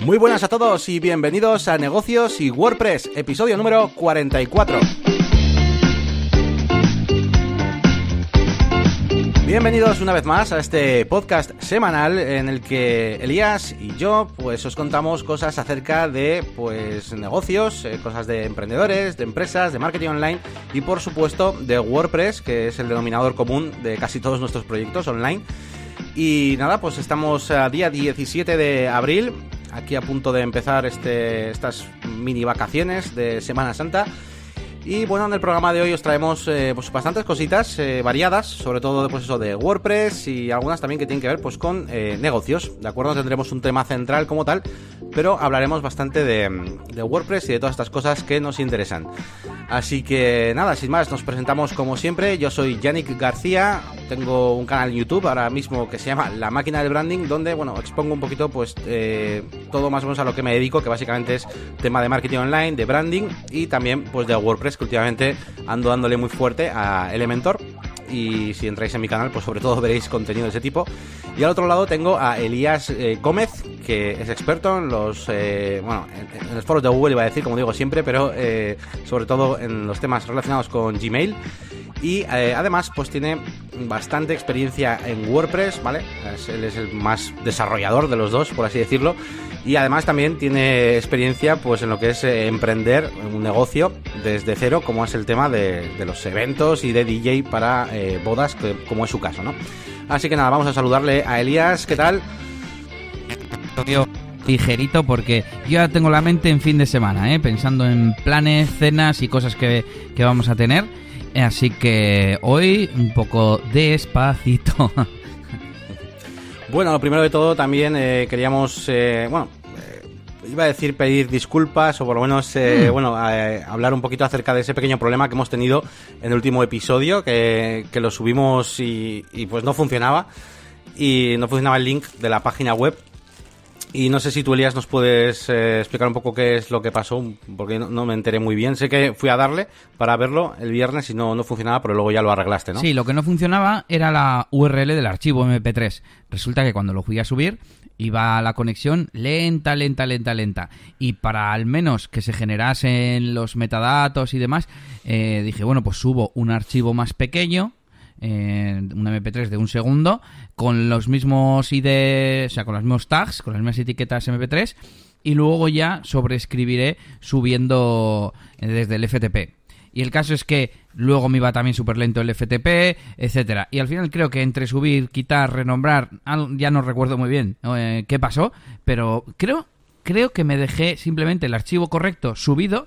Muy buenas a todos y bienvenidos a Negocios y WordPress, episodio número 44. Bienvenidos una vez más a este podcast semanal en el que Elías y yo pues os contamos cosas acerca de pues negocios, eh, cosas de emprendedores, de empresas, de marketing online y por supuesto de WordPress, que es el denominador común de casi todos nuestros proyectos online. Y nada, pues estamos a día 17 de abril, aquí a punto de empezar este, estas mini vacaciones de Semana Santa. Y bueno, en el programa de hoy os traemos eh, pues bastantes cositas eh, variadas, sobre todo pues eso de WordPress y algunas también que tienen que ver pues con eh, negocios. De acuerdo, tendremos un tema central como tal, pero hablaremos bastante de, de, WordPress y de todas estas cosas que nos interesan. Así que nada, sin más, nos presentamos como siempre. Yo soy Yannick García, tengo un canal en YouTube ahora mismo que se llama La Máquina del Branding, donde bueno expongo un poquito pues todo más o menos a lo que me dedico, que básicamente es tema de marketing online, de branding y también pues de WordPress que últimamente ando dándole muy fuerte a Elementor. Y si entráis en mi canal, pues sobre todo veréis contenido de ese tipo. Y al otro lado tengo a Elías eh, Gómez, que es experto en los, eh, bueno, en, los foros de Google, iba a decir, como digo siempre, pero eh, sobre todo en los temas relacionados con Gmail. Y además, pues tiene bastante experiencia en WordPress, ¿vale? él es el más desarrollador de los dos, por así decirlo. Y además también tiene experiencia pues en lo que es eh, emprender un negocio desde cero, como es el tema de, de los eventos y de DJ para eh, bodas, como es su caso, ¿no? Así que nada, vamos a saludarle a Elías, ¿qué tal? ligerito porque yo ya tengo la mente en fin de semana, ¿eh? pensando en planes, cenas y cosas que, que vamos a tener. Así que hoy un poco despacito. Bueno, lo primero de todo también eh, queríamos, eh, bueno, eh, iba a decir pedir disculpas o por lo menos, eh, mm. bueno, hablar un poquito acerca de ese pequeño problema que hemos tenido en el último episodio, que, que lo subimos y, y pues no funcionaba y no funcionaba el link de la página web y no sé si tú, Elías, nos puedes eh, explicar un poco qué es lo que pasó, porque no, me enteré muy bien. Sé que fui a darle para verlo el viernes y no, no funcionaba, pero luego ya lo arreglaste, ¿no? Sí, lo que no funcionaba era la URL del archivo MP3. Resulta que cuando lo fui a subir, iba la conexión lenta, lenta, lenta, lenta. Y para al menos que se generasen los metadatos y demás, eh, dije, bueno, pues subo un archivo más pequeño eh, un MP3 de un segundo con los mismos ID, o sea, con los mismos tags, con las mismas etiquetas MP3 y luego ya sobreescribiré subiendo eh, desde el FTP. Y el caso es que luego me iba también súper lento el FTP, etcétera. Y al final creo que entre subir, quitar, renombrar, ya no recuerdo muy bien eh, qué pasó, pero creo, creo que me dejé simplemente el archivo correcto subido,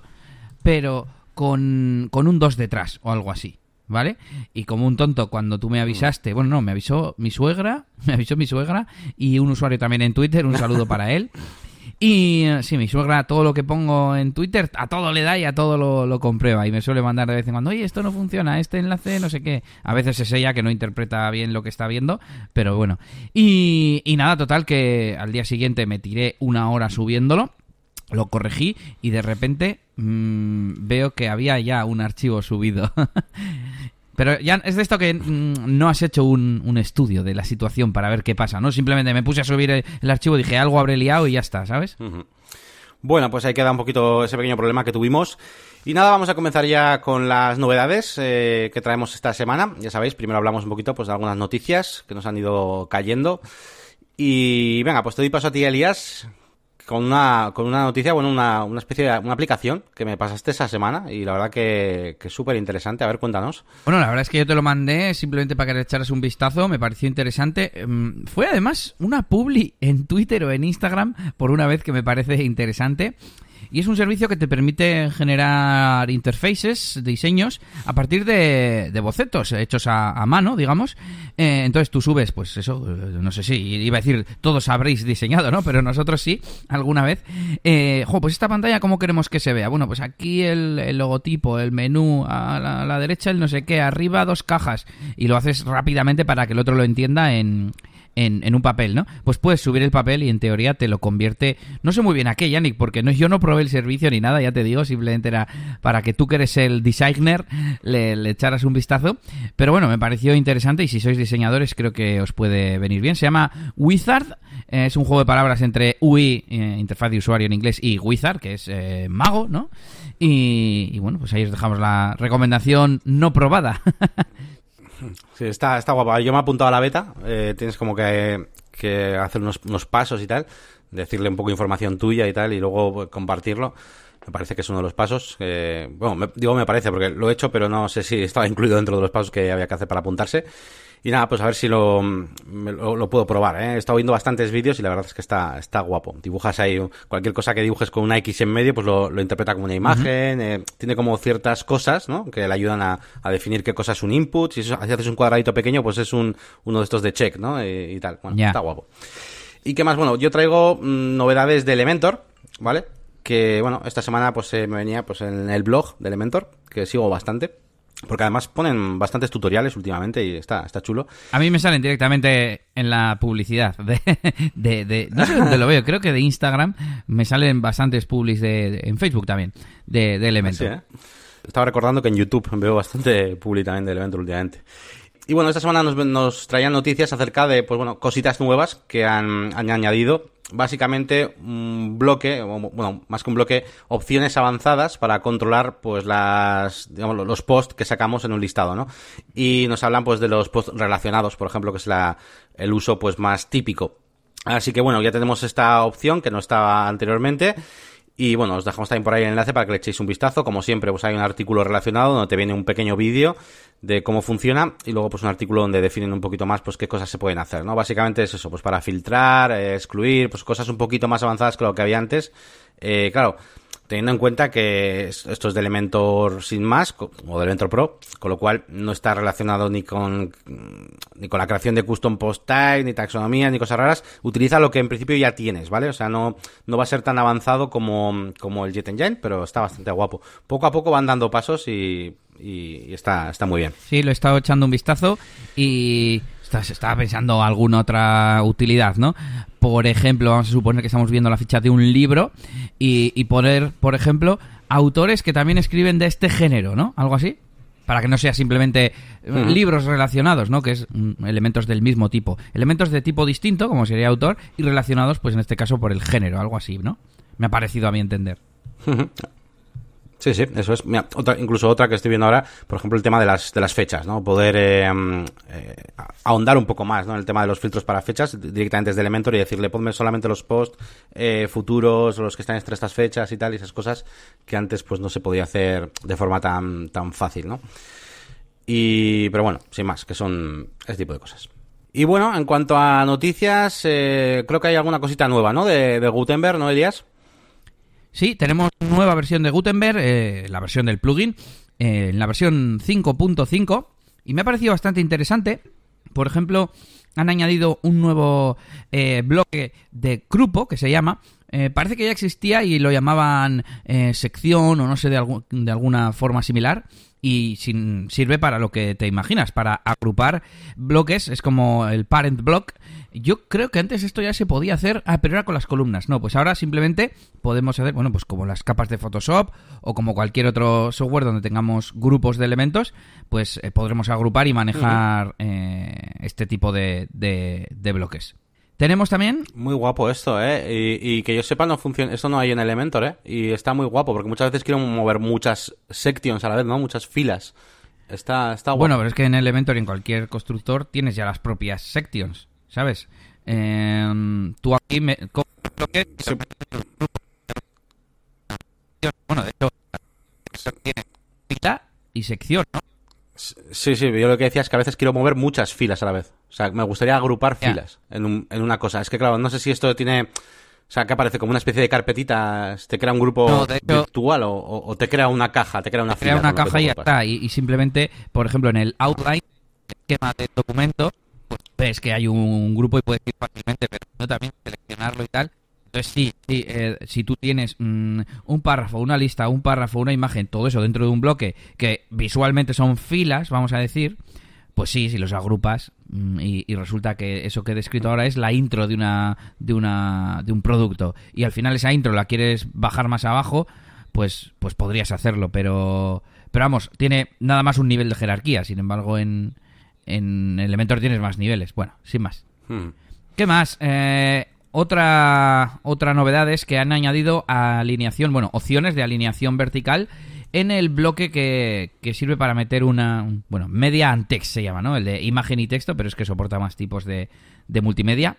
pero con, con un 2 detrás o algo así. ¿Vale? Y como un tonto, cuando tú me avisaste, bueno, no, me avisó mi suegra, me avisó mi suegra y un usuario también en Twitter, un saludo para él. Y sí, mi suegra, todo lo que pongo en Twitter, a todo le da y a todo lo, lo, comprueba. Y me suele mandar de vez en cuando, oye, esto no funciona, este enlace, no sé qué. A veces es ella que no interpreta bien lo que está viendo, pero bueno. Y, y nada, total, que al día siguiente me tiré una hora subiéndolo lo corregí y de repente mmm, veo que había ya un archivo subido. Pero ya es de esto que mmm, no has hecho un, un, estudio de la situación para ver qué pasa, ¿no? Simplemente me puse a subir el, archivo, dije algo habré liado y ya está, ¿sabes? Bueno, pues ahí queda un poquito ese pequeño problema que tuvimos. Y nada, vamos a comenzar ya con las novedades eh, que traemos esta semana. Ya sabéis, primero hablamos un poquito pues, de algunas noticias que nos han ido cayendo. Y venga, pues te doy paso a ti, Elías con una, con una noticia, bueno, una, una especie de una aplicación que me pasaste esa semana y la verdad que, que es súper interesante. A ver, cuéntanos. Bueno, la verdad es que yo te lo mandé simplemente para que le echaras un vistazo, me pareció interesante. Fue además una publi en Twitter o en Instagram, por una vez que me parece interesante. Y es un servicio que te permite generar interfaces, diseños, a partir de, bocetos hechos a, a mano, digamos. Eh, entonces tú subes, pues eso, no sé si, iba a decir, todos habréis diseñado, ¿no? Pero nosotros sí, alguna vez. Eh, pues esta pantalla, ¿cómo queremos que se vea? Bueno, pues aquí el, el logotipo, el menú, a la, a la derecha el no sé qué, arriba dos cajas. Y lo haces rápidamente para que el otro lo entienda en en, en, un papel, ¿no? Pues puedes subir el papel y en teoría te lo convierte. No sé muy bien a qué, Yannick, porque no, yo no probé el servicio ni nada, ya te digo, simplemente era para que tú que eres el designer le, echaras un vistazo. Pero bueno, me pareció interesante y si sois diseñadores creo que os puede venir bien. Se llama Wizard, Es un juego de palabras entre UI, eh, interfaz de usuario en inglés, y Wizard, que es eh, mago, ¿no? Y, bueno, pues ahí os dejamos la recomendación no probada. sí, está, está guapa. Yo me he apuntado a la beta. Eh, tienes como que, que hacer unos, unos pasos y tal, decirle un poco de información tuya y tal, y luego pues, compartirlo. Me parece que es uno de los pasos. Eh, bueno, me, digo me parece porque lo he hecho, pero no sé si estaba incluido dentro de los pasos que había que hacer para apuntarse. Y nada, pues a ver si lo, lo, lo, puedo probar. ¿eh? He estado viendo bastantes vídeos y la verdad es que está, está guapo. Dibujas ahí cualquier cosa que dibujes con una X en medio, pues lo, lo interpreta como una imagen. Uh -huh. eh, tiene como ciertas cosas ¿no? que le ayudan a, a, definir qué cosa es un input. Si, eso, si haces un cuadradito pequeño, pues es un, uno de estos de check ¿no? y, y tal. Bueno, yeah. está guapo. ¿Y qué más? Bueno, yo traigo mmm, novedades de Elementor, ¿vale? Que, bueno, esta semana pues eh, me venía pues en el blog de Elementor, que sigo bastante. Porque además ponen bastantes tutoriales últimamente y está, está chulo. A mí me salen directamente en la publicidad de, de, de no sé dónde lo veo, creo que de Instagram me salen bastantes publics de, de en Facebook también, de, de Elementor. Sí, ¿eh? Estaba recordando que en YouTube veo bastante public también de Elementor últimamente. Y bueno, esta semana nos, traían noticias acerca de, pues bueno, cositas nuevas que han, han añadido básicamente un bloque, bueno, más que un bloque, opciones avanzadas para controlar pues las digamos los posts que sacamos en un listado, ¿no? Y nos hablan pues de los posts relacionados, por ejemplo, que es la el uso pues más típico. Así que bueno, ya tenemos esta opción que no estaba anteriormente. Y bueno, os dejamos también por ahí el enlace para que le echéis un vistazo. Como siempre, pues hay un artículo relacionado donde te viene un pequeño vídeo de cómo funciona y luego pues un artículo donde definen un poquito más pues qué cosas se pueden hacer, ¿no? Básicamente es eso, pues para filtrar, eh, excluir, pues cosas un poquito más avanzadas que lo que había antes. Eh, claro, teniendo en cuenta que esto es de Elementor sin más o de Elementor Pro, con lo cual no está relacionado ni con ni con la creación de custom post type, ni taxonomía, ni cosas raras, utiliza lo que en principio ya tienes, ¿vale? O sea, no, no va a ser tan avanzado como, como el Jet Engine, pero está bastante guapo. Poco a poco van dando pasos y, y, y está, está muy bien. Sí, lo he estado echando un vistazo y estaba pensando alguna otra utilidad, ¿no? Por ejemplo, vamos a suponer que estamos viendo la ficha de un libro y, y poner, por ejemplo, autores que también escriben de este género, ¿no? Algo así. Para que no sea simplemente -huh. libros relacionados, ¿no? Que es um, elementos del mismo tipo. Elementos de tipo distinto, como sería autor, y relacionados, pues en este caso, por el género, algo así, ¿no? Me ha parecido a mi entender. Sí, sí, eso es. Mira, otra, incluso otra que estoy viendo ahora, por ejemplo, el tema de las, de las fechas, ¿no? Poder eh, eh, ahondar un poco más, ¿no? En el tema de los filtros para fechas, directamente desde Elementor y decirle, ponme solamente los posts eh, futuros, los que están entre estas fechas y tal, y esas cosas que antes pues no se podía hacer de forma tan, tan fácil, ¿no? Y, pero bueno, sin más, que son ese tipo de cosas. Y bueno, en cuanto a noticias, creo que hay alguna cosita nueva, ¿no? De, de Gutenberg, ¿no, Elías? Sí, tenemos nueva versión de Gutenberg, eh, la versión del plugin, eh, en la versión 5.5, y me ha parecido bastante interesante. Por ejemplo, han añadido un nuevo eh, bloque de grupo que se llama. Eh, parece que ya existía y lo llamaban eh, sección o no sé de, de alguna forma similar y sin, sirve para lo que te imaginas, para agrupar bloques, es como el parent block. Yo creo que antes esto ya se podía hacer, ah, pero era con las columnas. No, pues ahora simplemente podemos hacer, bueno, pues como las capas de Photoshop o como cualquier otro software donde tengamos grupos de elementos, pues eh, podremos agrupar y manejar uh -huh. eh, este tipo de, de, de bloques. Tenemos también... Muy guapo esto, ¿eh? Y, y, que yo sepa, no funciona... Esto no hay en Elementor, ¿eh? Y está muy guapo, porque muchas veces quiero mover muchas sections a la vez, ¿no? Muchas filas. Está, está guapo. Bueno, pero es que en Elementor y en cualquier constructor tienes ya las propias sections, ¿sabes? Eh, tú aquí me... Sí. Bueno, de hecho, tiene fila y sección, ¿no? Sí, sí, yo lo que decía es que a veces quiero mover muchas filas a la vez. O sea, me gustaría agrupar yeah. filas en, un, en, una cosa. Es que, claro, no sé si esto tiene... O sea, que aparece como una especie de carpetitas, te crea un grupo no, hecho, virtual o, o, te crea una caja, te crea una te crea una caja y ya está. Y, y, simplemente, por ejemplo, en el outline, esquema del documento, pues ves que hay un grupo y puedes ir fácilmente, pero también seleccionarlo y tal. Entonces sí, sí eh, si tú tienes mmm, un párrafo, una lista, un párrafo, una imagen, todo eso dentro de un bloque que visualmente son filas, vamos a decir, pues sí, si los agrupas mmm, y, y, resulta que eso que he descrito ahora es la intro de una, de una de un producto y al final esa intro la quieres bajar más abajo, pues pues podrías hacerlo, pero pero vamos, tiene nada más un nivel de jerarquía, sin embargo en en Elementor tienes más niveles. Bueno, sin más. Hmm. ¿Qué más? Eh, otra, otra novedad es que han añadido alineación, bueno, opciones de alineación vertical en el bloque que, que sirve para meter una, bueno, media and text se llama, ¿no? El de imagen y texto, pero es que soporta más tipos de, de multimedia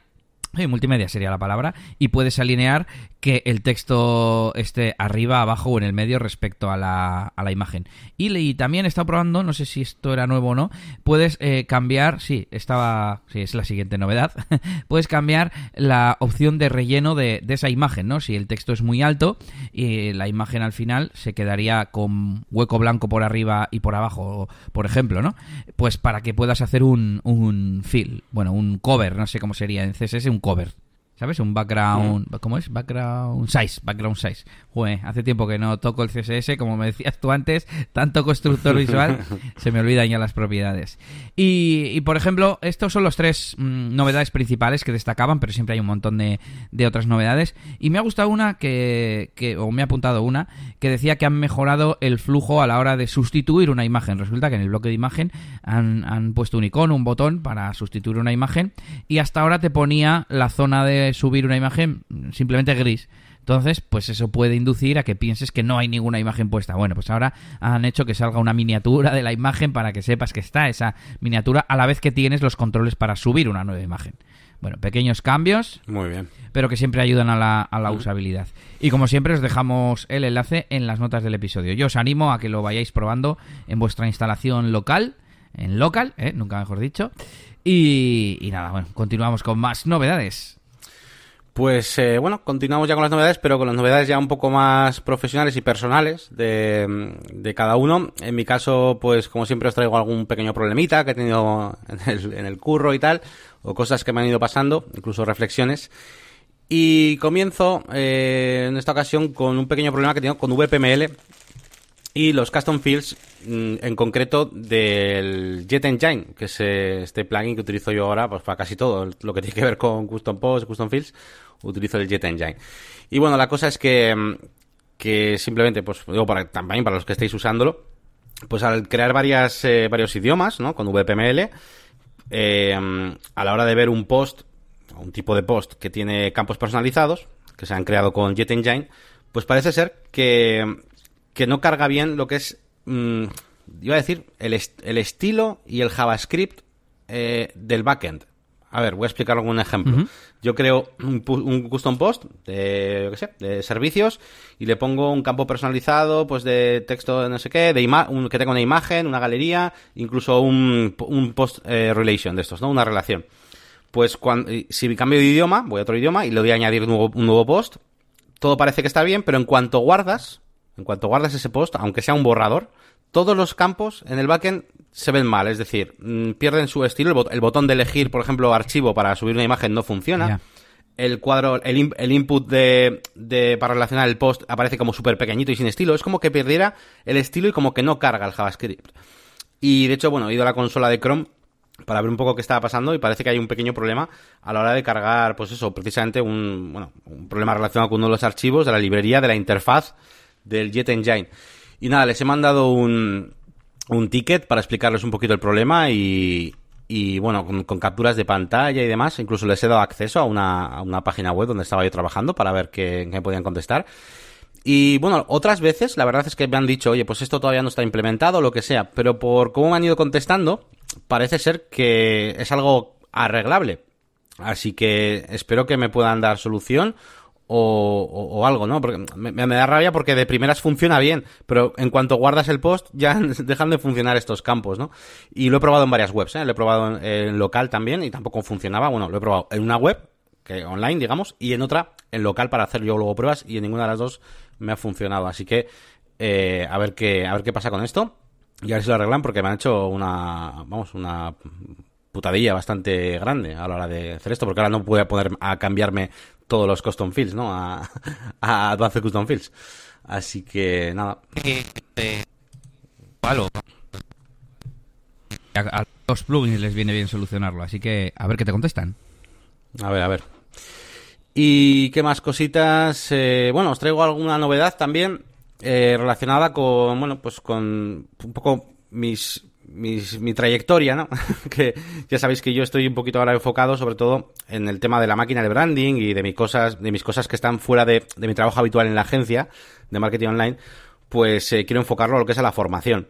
multimedia sería la palabra, y puedes alinear que el texto esté arriba, abajo o en el medio respecto a la, a la imagen. Y, también he estado probando, no sé si esto era nuevo o no, puedes eh, cambiar, sí, estaba, sí, es la siguiente novedad, puedes cambiar la opción de relleno de, de, esa imagen, ¿no? Si el texto es muy alto y la imagen al final se quedaría con hueco blanco por arriba y por abajo, por ejemplo, ¿no? Pues para que puedas hacer un, un fill, bueno, un cover, no sé cómo sería en CSS, un cover. ¿Sabes? Un background. Mm. ¿Cómo es? Background size. Background size. Jue, hace tiempo que no toco el CSS, como me decías tú antes, tanto constructor visual, se me olvidan ya las propiedades. Y, por ejemplo, estos son los tres mm, novedades principales que destacaban, pero siempre hay un montón de, de otras novedades. Y me ha gustado una que, que, o me ha apuntado una, que decía que han mejorado el flujo a la hora de sustituir una imagen. Resulta que en el bloque de imagen han, han puesto un icono, un botón para sustituir una imagen, y hasta ahora te ponía la zona de subir una imagen simplemente gris. Entonces, pues eso puede inducir a que pienses que no hay ninguna imagen puesta. Bueno, pues ahora han hecho que salga una miniatura de la imagen para que sepas que está esa miniatura a la vez que tienes los controles para subir una nueva imagen. Bueno, pequeños cambios. Muy bien. Pero que siempre ayudan a la, a la usabilidad. Y como siempre, os dejamos el enlace en las notas del episodio. Yo os animo a que lo vayáis probando en vuestra instalación local. En local, ¿eh? nunca mejor dicho. Y, y nada, bueno, continuamos con más novedades. Pues eh, bueno, continuamos ya con las novedades, pero con las novedades ya un poco más profesionales y personales de, cada uno. En mi caso, pues como siempre os traigo algún pequeño problemita que he tenido en el, en el curro y tal, o cosas que me han ido pasando, incluso reflexiones. Y comienzo eh, en esta ocasión con un pequeño problema que tengo con VPML y los custom fields, mm, en concreto del Jet Engine, que es eh, este plugin que utilizo yo ahora pues para casi todo lo que tiene que ver con custom posts, custom fields utilizo el Jet Engine. Y bueno, la cosa es que, mm, que simplemente, pues digo, también para los que estéis usándolo, pues al crear varias, eh, varios idiomas, ¿no? Con VPML, eh, a la hora de ver un post, un tipo de post que tiene campos personalizados, que se han creado con Jet Engine, pues parece ser que, que no carga bien lo que es, mm, iba a decir, el, el, estilo y el JavaScript eh, del backend. A ver, voy a explicar algún ejemplo. Yo creo un, custom post de, qué sé, de servicios y le pongo un campo personalizado, pues de texto, no sé qué, de un, que tenga una imagen, una galería, incluso un, post eh, relation de estos, ¿no? Una relación. Pues cuando, si cambio de idioma, voy a otro idioma y le doy a añadir un nuevo, un nuevo post, todo parece que está bien, pero en cuanto guardas, en cuanto guardas ese post, aunque sea un borrador, todos los campos en el backend se ven mal, es decir, mm, pierden su estilo. El, botón de elegir, por ejemplo, archivo para subir una imagen no funciona. El cuadro, el, el input de, de, para relacionar el post aparece como súper pequeñito y sin estilo. Es como que perdiera el estilo y como que no carga el JavaScript. Y de hecho, bueno, he ido a la consola de Chrome para ver un poco qué estaba pasando y parece que hay un pequeño problema a la hora de cargar, pues eso, precisamente un, bueno, un problema relacionado con uno de los archivos de la librería de la interfaz del Jet Engine. Y nada, les he mandado un, un ticket para explicarles un poquito el problema y, y bueno, con, capturas de pantalla y demás. Incluso les he dado acceso a una, a una página web donde estaba yo trabajando para ver qué, qué podían contestar. Y bueno, otras veces la verdad es que me han dicho, oye, pues esto todavía no está implementado, lo que sea, pero por cómo me han ido contestando, parece ser que es algo arreglable. Así que espero que me puedan dar solución o, o, algo, ¿no? Porque me, da rabia porque de primeras funciona bien, pero en cuanto guardas el post ya dejan de funcionar estos campos, ¿no? Y lo he probado en varias webs, ¿eh? Lo he probado en, local también y tampoco funcionaba. Bueno, lo he probado en una web, que online, digamos, y en otra, en local, para hacer yo luego pruebas, y en ninguna de las dos me ha funcionado. Así que, eh, a ver qué, a ver qué pasa con esto. Y a ver si lo arreglan porque me han hecho una, vamos, una putadilla bastante grande a la hora de hacer esto, porque ahora no puedo poner a cambiarme todos los custom fields, ¿no? A, a Advanced Custom Fields. Así que nada. A, los plugins les viene bien solucionarlo, así que a ver qué te contestan. A ver, a ver. ¿Y qué más cositas? Eh, bueno, os traigo alguna novedad también eh, relacionada con, bueno, pues con un poco mis mi trayectoria, ¿no? que ya sabéis que yo estoy un poquito ahora enfocado sobre todo en el tema de la máquina de branding y de mis cosas, de mis cosas que están fuera de, mi trabajo habitual en la agencia de marketing online, pues eh, quiero enfocarlo a lo que es a la formación.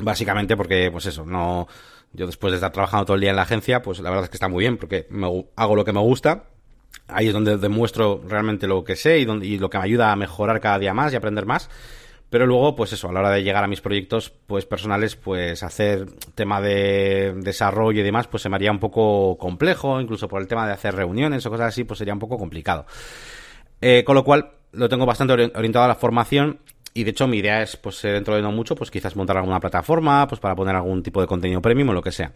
Básicamente porque, pues eso, no, yo después de estar trabajando todo el día en la agencia, pues la verdad es que está muy bien porque hago lo que me gusta. Ahí es donde demuestro realmente lo que sé y, donde, y lo que me ayuda a mejorar cada día más y aprender más. Pero luego, pues eso, a la hora de llegar a mis proyectos pues personales, pues hacer tema de desarrollo y demás, pues se me haría un poco complejo, incluso por el tema de hacer reuniones o cosas así, pues sería un poco complicado. Eh, con lo cual, lo tengo bastante orientado a la formación y de hecho mi idea es, pues dentro de no mucho, pues quizás montar alguna plataforma, pues para poner algún tipo de contenido premium o lo que sea.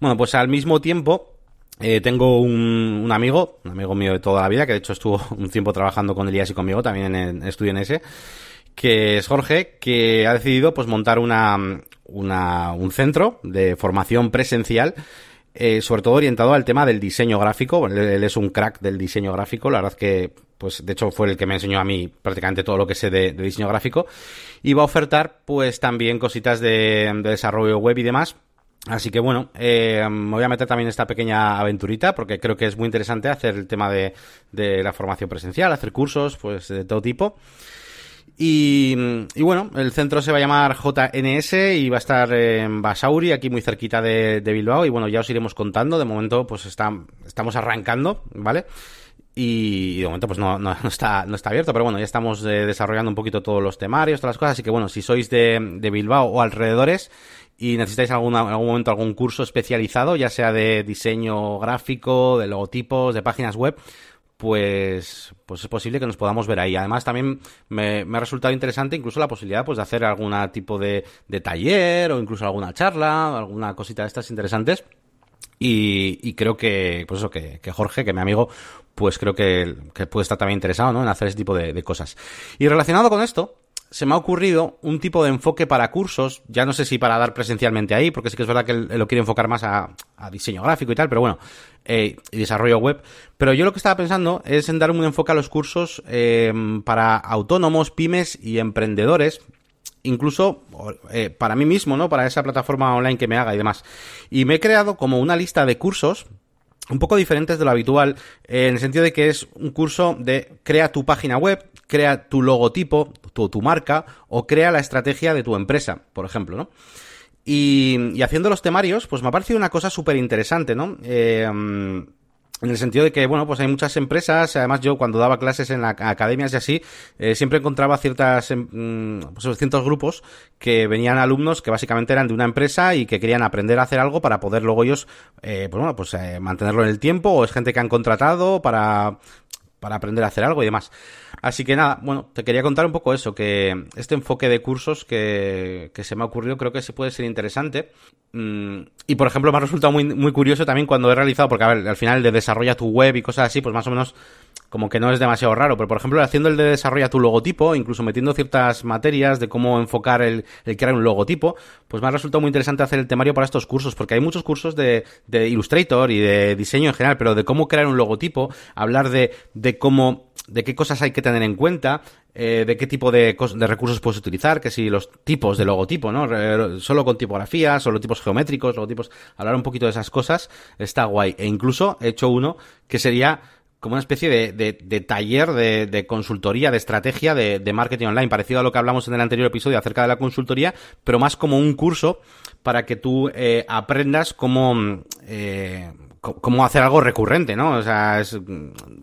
Bueno, pues al mismo tiempo, eh, tengo un, un, amigo, un amigo mío de toda la vida, que de hecho estuvo un tiempo trabajando con Elías y conmigo también en, en Estudio NS, que es Jorge, que ha decidido pues montar una, una un centro de formación presencial eh, sobre todo orientado al tema del diseño gráfico. Él, es un crack del diseño gráfico, la verdad que, pues, de hecho fue el que me enseñó a mí prácticamente todo lo que sé de, diseño gráfico. Y va a ofertar, pues, también cositas de, desarrollo web y demás. Así que bueno, eh, me voy a meter también esta pequeña aventurita porque creo que es muy interesante hacer el tema de, de la formación presencial, hacer cursos, pues, de todo tipo. Y, bueno, el centro se va a llamar JNS y va a estar en Basauri, aquí muy cerquita de, Bilbao. Y bueno, ya os iremos contando. De momento, pues está, estamos arrancando, ¿vale? Y, de momento, pues no, no, está, no está abierto, pero bueno, ya estamos eh, desarrollando un poquito todos los temarios, todas las cosas. Así que bueno, si sois de, de Bilbao o alrededores y necesitáis alguna, en algún momento algún curso especializado, ya sea de diseño gráfico, de logotipos, de páginas web, pues, pues es posible que nos podamos ver ahí. Además, también me, ha resultado interesante incluso la posibilidad pues, de hacer algún tipo de, de taller o incluso alguna charla, alguna cosita de estas interesantes. Y, creo que, pues eso, que, Jorge, que mi amigo, pues creo que, que, puede estar también interesado, ¿no? En hacer ese tipo de cosas. Y relacionado con esto, se me ha ocurrido un tipo de enfoque para cursos, ya no sé si para dar presencialmente ahí, porque sí que es verdad que lo quiere enfocar más a, diseño gráfico y tal, pero bueno, eh, y desarrollo web. Pero yo lo que estaba pensando es en dar un enfoque a los cursos eh, para autónomos, pymes y emprendedores, incluso eh, para mí mismo, ¿no? Para esa plataforma online que me haga y demás. Y me he creado como una lista de cursos un poco diferentes de lo habitual, en el sentido de que es un curso de crea tu página web, crea tu logotipo, tu, tu marca, o crea la estrategia de tu empresa, por ejemplo, ¿no? Y, haciendo los temarios, pues me ha parecido una cosa súper interesante, ¿no? Eh, en el sentido de que, bueno, pues hay muchas empresas, además yo cuando daba clases en academias y así, eh, siempre encontraba ciertas, em, mm, pues ciertos grupos que venían alumnos que básicamente eran de una empresa y que querían aprender a hacer algo para poder luego ellos, eh, pues bueno, pues eh, mantenerlo en el tiempo, o es gente que han contratado para, para aprender a hacer algo y demás. Así que nada, bueno, te quería contar un poco eso, que este enfoque de cursos que, que se me ha ocurrido creo que se puede ser interesante. Mm, y por ejemplo, me ha resultado muy, muy curioso también cuando he realizado, porque a ver, al final de desarrolla tu web y cosas así, pues más o menos como que no es demasiado raro, pero por ejemplo haciendo el de desarrolla tu logotipo, incluso metiendo ciertas materias de cómo enfocar el, el crear un logotipo, pues me ha resultado muy interesante hacer el temario para estos cursos, porque hay muchos cursos de, de Illustrator y de diseño en general, pero de cómo crear un logotipo, hablar de, de cómo, de qué cosas hay que tener en cuenta, eh, de qué tipo de, de, recursos puedes utilizar, que si los tipos de logotipo, ¿no? Solo con tipografía, solo tipos geométricos, logotipos, hablar un poquito de esas cosas, está guay. E incluso he hecho uno que sería como una especie de, de, taller de, de, consultoría, de estrategia de, de, marketing online, parecido a lo que hablamos en el anterior episodio acerca de la consultoría, pero más como un curso para que tú eh, aprendas cómo, eh, cómo hacer algo recurrente, ¿no? O sea, es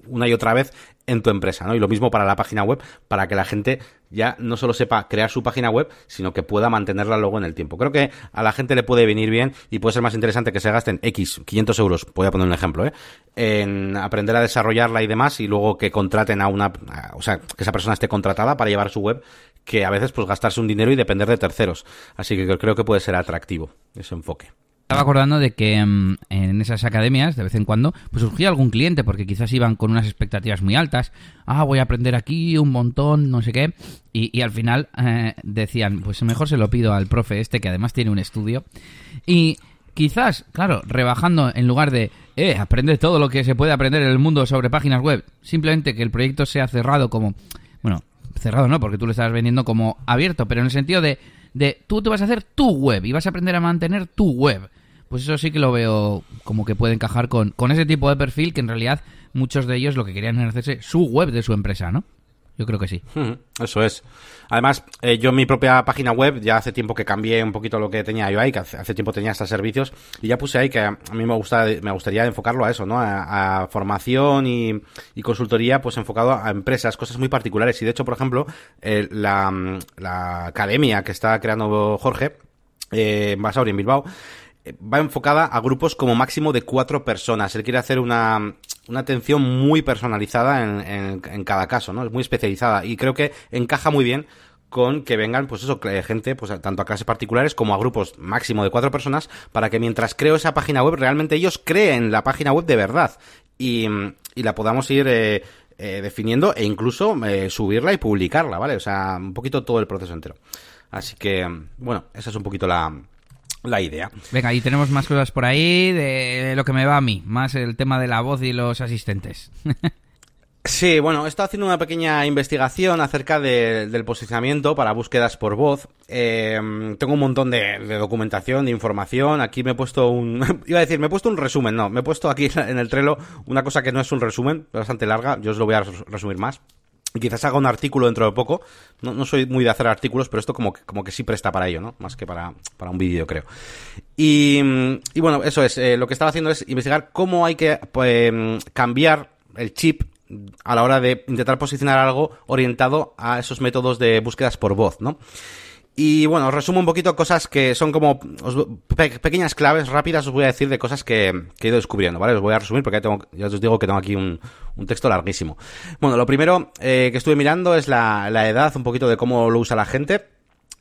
una y otra vez en tu empresa, ¿no? Y lo mismo para la página web, para que la gente ya no solo sepa crear su página web, sino que pueda mantenerla luego en el tiempo. Creo que a la gente le puede venir bien y puede ser más interesante que se gasten X, 500 euros, voy a poner un ejemplo, ¿eh? En aprender a desarrollarla y demás y luego que contraten a una, o sea, que esa persona esté contratada para llevar su web, que a veces pues gastarse un dinero y depender de terceros. Así que creo que puede ser atractivo ese enfoque estaba acordando de que mm, en esas academias, de vez en cuando, pues surgía algún cliente, porque quizás iban con unas expectativas muy altas. Ah, voy a aprender aquí un montón, no sé qué. Y, al final eh, decían, pues mejor se lo pido al profe este, que además tiene un estudio. Y quizás, claro, rebajando en lugar de, eh, aprende todo lo que se puede aprender en el mundo sobre páginas web, simplemente que el proyecto sea cerrado como, bueno, cerrado no, porque tú lo estás vendiendo como abierto, pero en el sentido de de tú te vas a hacer tu web y vas a aprender a mantener tu web. Pues eso sí que lo veo como que puede encajar con, con ese tipo de perfil que en realidad muchos de ellos lo que querían es hacerse su web de su empresa, ¿no? Yo creo que sí. Eso es. Además, eh, yo en mi propia página web ya hace tiempo que cambié un poquito lo que tenía yo ahí, que hace, tiempo tenía estos servicios, y ya puse ahí que a mí me, gusta, me gustaría enfocarlo a eso, ¿no? A, formación y, consultoría, pues enfocado a empresas, cosas muy particulares. Y de hecho, por ejemplo, la, academia que está creando Jorge, eh, en en Bilbao, va enfocada a grupos como máximo de cuatro personas. Él quiere hacer una, una atención muy personalizada en, en, cada caso, ¿no? Es muy especializada y creo que encaja muy bien con que vengan, pues eso, gente, pues tanto a clases particulares como a grupos máximo de cuatro personas, para que mientras creo esa página web, realmente ellos creen la página web de verdad y, y la podamos ir eh, eh, definiendo e incluso eh, subirla y publicarla, ¿vale? O sea, un poquito todo el proceso entero. Así que, bueno, esa es un poquito la, la idea. Venga, y tenemos más cosas por ahí de lo que me va a mí, más el tema de la voz y los asistentes. Sí, bueno, he estado haciendo una pequeña investigación acerca del posicionamiento para búsquedas por voz. Eh, tengo un montón de, documentación, de información. Aquí me he puesto un... Iba a decir, me he puesto un resumen, no. Me he puesto aquí en el Trello una cosa que no es un resumen, bastante larga. Yo os lo voy a resumir más. Y quizás haga un artículo dentro de poco. No, no, soy muy de hacer artículos, pero esto como que, como que sí presta para ello, ¿no? Más que para, para un vídeo, creo. Y, y, bueno, eso es. Eh, lo que estaba haciendo es investigar cómo hay que pues, cambiar el chip a la hora de intentar posicionar algo orientado a esos métodos de búsquedas por voz, ¿no? Y bueno, os resumo un poquito cosas que son como pequeñas claves rápidas, os voy a decir de cosas que, he ido descubriendo, ¿vale? Os voy a resumir porque ya, tengo, ya os digo que tengo aquí un, un texto larguísimo. Bueno, lo primero eh, que estuve mirando es la, la edad, un poquito de cómo lo usa la gente.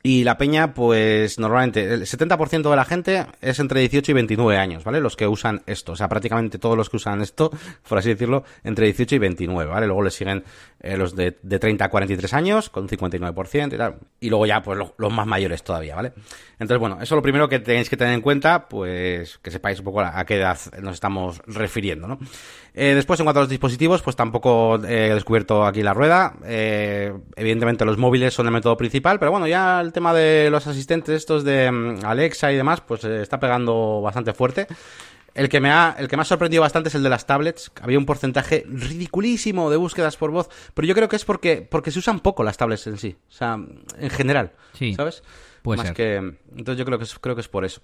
Y la peña, pues normalmente el 70% de la gente es entre 18 y 29 años, ¿vale? Los que usan esto, o sea, prácticamente todos los que usan esto, por así decirlo, entre 18 y 29, ¿vale? Luego le siguen eh, los de, de, 30 a 43 años, con 59% y tal. Y luego ya, pues los más mayores todavía, ¿vale? Entonces, bueno, eso es lo primero que tenéis que tener en cuenta, pues que sepáis un poco a, qué edad nos estamos refiriendo, ¿no? Eh, después, en cuanto a los dispositivos, pues tampoco he descubierto aquí la rueda. Eh, evidentemente los móviles son el método principal, pero bueno, ya el tema de los asistentes estos de mm, Alexa y demás, pues eh, está pegando bastante fuerte. El que, me ha, el que me ha sorprendido bastante es el de las tablets. Había un porcentaje ridiculísimo de búsquedas por voz, pero yo creo que es porque, porque se usan poco las tablets en sí. O sea, en general. Sí. ¿Sabes? Puede Más que. Entonces yo creo que es, creo que es por eso.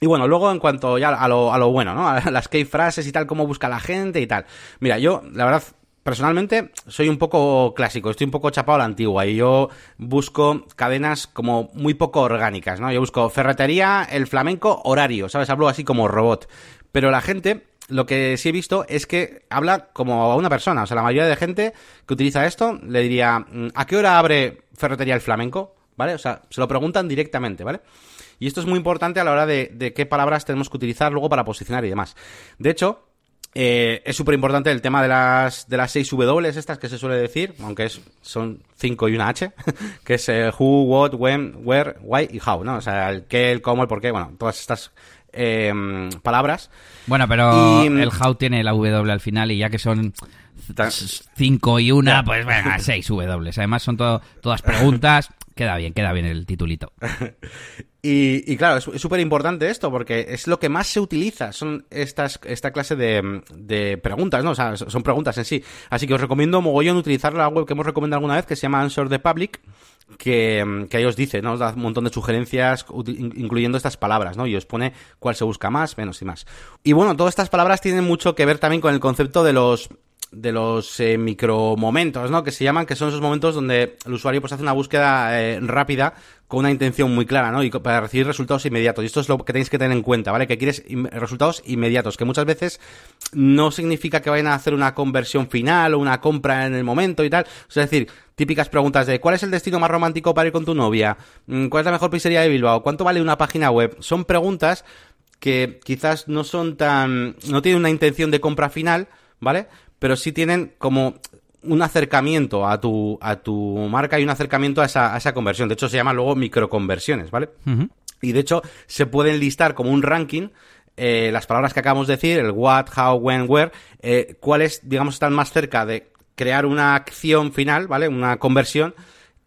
Y bueno, luego en cuanto ya a lo, a lo bueno, ¿no? A las key frases y tal, cómo busca la gente y tal. Mira, yo, la verdad, personalmente soy un poco clásico, estoy un poco chapado a la antigua y yo busco cadenas como muy poco orgánicas, ¿no? Yo busco ferretería, el flamenco, horario, ¿sabes? Hablo así como robot. Pero la gente, lo que sí he visto es que habla como a una persona. O sea, la mayoría de gente que utiliza esto le diría, mm, ¿a qué hora abre ferretería el flamenco? ¿Vale? O sea, se lo preguntan directamente, ¿vale? Y esto es muy importante a la hora de, qué palabras tenemos que utilizar luego para posicionar y demás. De hecho, eh, es súper importante el tema de las, de las 6 W estas que se suele decir, aunque es, son 5 y una H, que es eh, who, what, when, where, why y how, ¿no? O sea, el qué, el cómo, el por qué, bueno, todas estas eh, palabras. Bueno, pero el how tiene la W al final y ya que son 5 y una, pues venga, 6 W. Además son todas preguntas. Queda bien, queda bien el titulito. Y, claro, es súper importante esto porque es lo que más se utiliza, son estas, esta clase de, de, preguntas, ¿no? O sea, son preguntas en sí. Así que os recomiendo mogollón utilizar la web que hemos recomendado alguna vez que se llama Answer the Public, que, que ahí os dice, ¿no? Os da un montón de sugerencias, incluyendo estas palabras, ¿no? Y os pone cuál se busca más, menos y más. Y bueno, todas estas palabras tienen mucho que ver también con el concepto de los de los eh, micromomentos, ¿no? Que se llaman, que son esos momentos donde el usuario pues hace una búsqueda eh, rápida con una intención muy clara, ¿no? Y para recibir resultados inmediatos. Y esto es lo que tenéis que tener en cuenta, ¿vale? Que quieres resultados inmediatos, que muchas veces no significa que vayan a hacer una conversión final o una compra en el momento y tal. Es decir, típicas preguntas de ¿cuál es el destino más romántico para ir con tu novia? Mm, ¿Cuál es la mejor pizzería de Bilbao? ¿Cuánto vale una página web? Son preguntas que quizás no son tan... no tienen una intención de compra final, ¿vale? Pero sí tienen como un acercamiento a tu, a tu marca y un acercamiento a esa, a esa conversión. De hecho, se llama luego microconversiones, ¿vale? Y de hecho, se pueden listar como un ranking eh, las palabras que acabamos de decir, el what, how, when, where, eh, cuáles, digamos, están más cerca de crear una acción final, ¿vale? Una conversión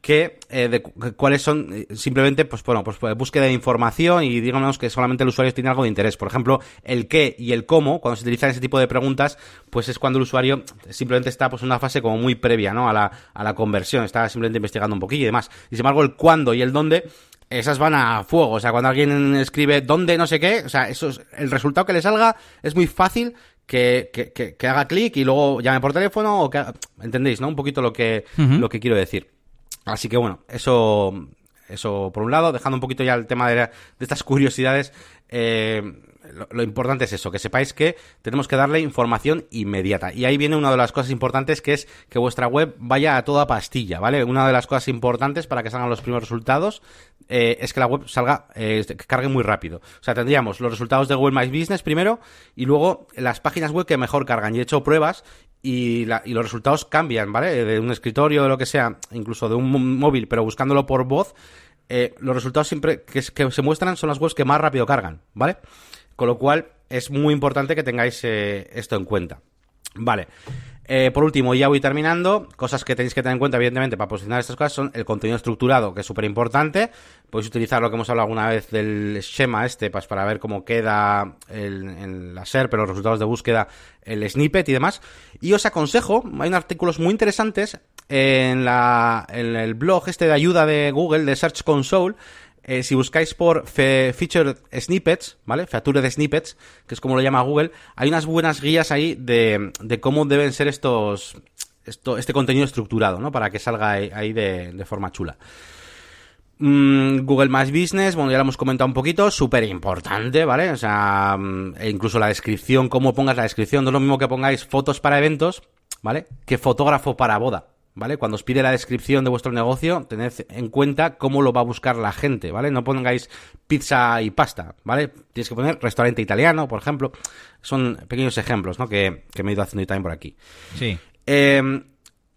que eh, de cuáles son eh, simplemente pues bueno pues, pues búsqueda de información y digamos que solamente el usuario tiene algo de interés por ejemplo el qué y el cómo cuando se utilizan ese tipo de preguntas pues es cuando el usuario simplemente está pues en una fase como muy previa no a la, a la conversión está simplemente investigando un poquillo y demás y sin embargo el cuándo y el dónde esas van a fuego. O sea, cuando alguien escribe dónde, no sé qué, o sea, eso es, el resultado que le salga es muy fácil que, que, que, haga clic y luego llame por teléfono o que ¿entendéis, no? Un poquito lo que, lo que quiero decir. Así que bueno, eso, eso por un lado, dejando un poquito ya el tema de, estas curiosidades, eh, lo, importante es eso, que sepáis que tenemos que darle información inmediata. Y ahí viene una de las cosas importantes que es que vuestra web vaya a toda pastilla, ¿vale? Una de las cosas importantes para que salgan los primeros resultados eh, es que la web salga, eh, que cargue muy rápido. O sea, tendríamos los resultados de Google My Business primero y luego las páginas web que mejor cargan. Y he hecho pruebas y, y, los resultados cambian, ¿vale? De un escritorio, o lo que sea, incluso de un móvil, pero buscándolo por voz, eh, los resultados siempre que, que, se muestran son las webs que más rápido cargan, ¿vale? Con lo cual es muy importante que tengáis eh, esto en cuenta. Vale. Eh, por último, ya voy terminando. Cosas que tenéis que tener en cuenta, evidentemente, para posicionar estas cosas son el contenido estructurado, que es súper importante. Podéis utilizar lo que hemos hablado alguna vez del schema este, pues, para ver cómo queda el, en la SER, pero los resultados de búsqueda, el snippet y demás. Y os aconsejo, hay unos artículos muy interesantes en, la, en el blog este de ayuda de Google, de Search Console, eh, si buscáis por Featured Snippets, ¿vale? Featured Snippets, que es como lo llama Google, hay unas buenas guías ahí de, de cómo deben ser estos, esto, este contenido estructurado, ¿no? Para que salga ahí, de, de, forma chula. Mm, Google My Business, bueno, ya lo hemos comentado un poquito, súper importante, ¿vale? O sea, mm, e incluso la descripción, cómo pongas la descripción, no es lo mismo que pongáis fotos para eventos, ¿vale? Que fotógrafo para boda. ¿Vale? Cuando os pide la descripción de vuestro negocio, tened en cuenta cómo lo va a buscar la gente, ¿vale? No pongáis pizza y pasta, ¿vale? Tienes que poner restaurante italiano, por ejemplo. Son pequeños ejemplos, ¿no? Que, que me he ido haciendo también por aquí. Sí. Eh,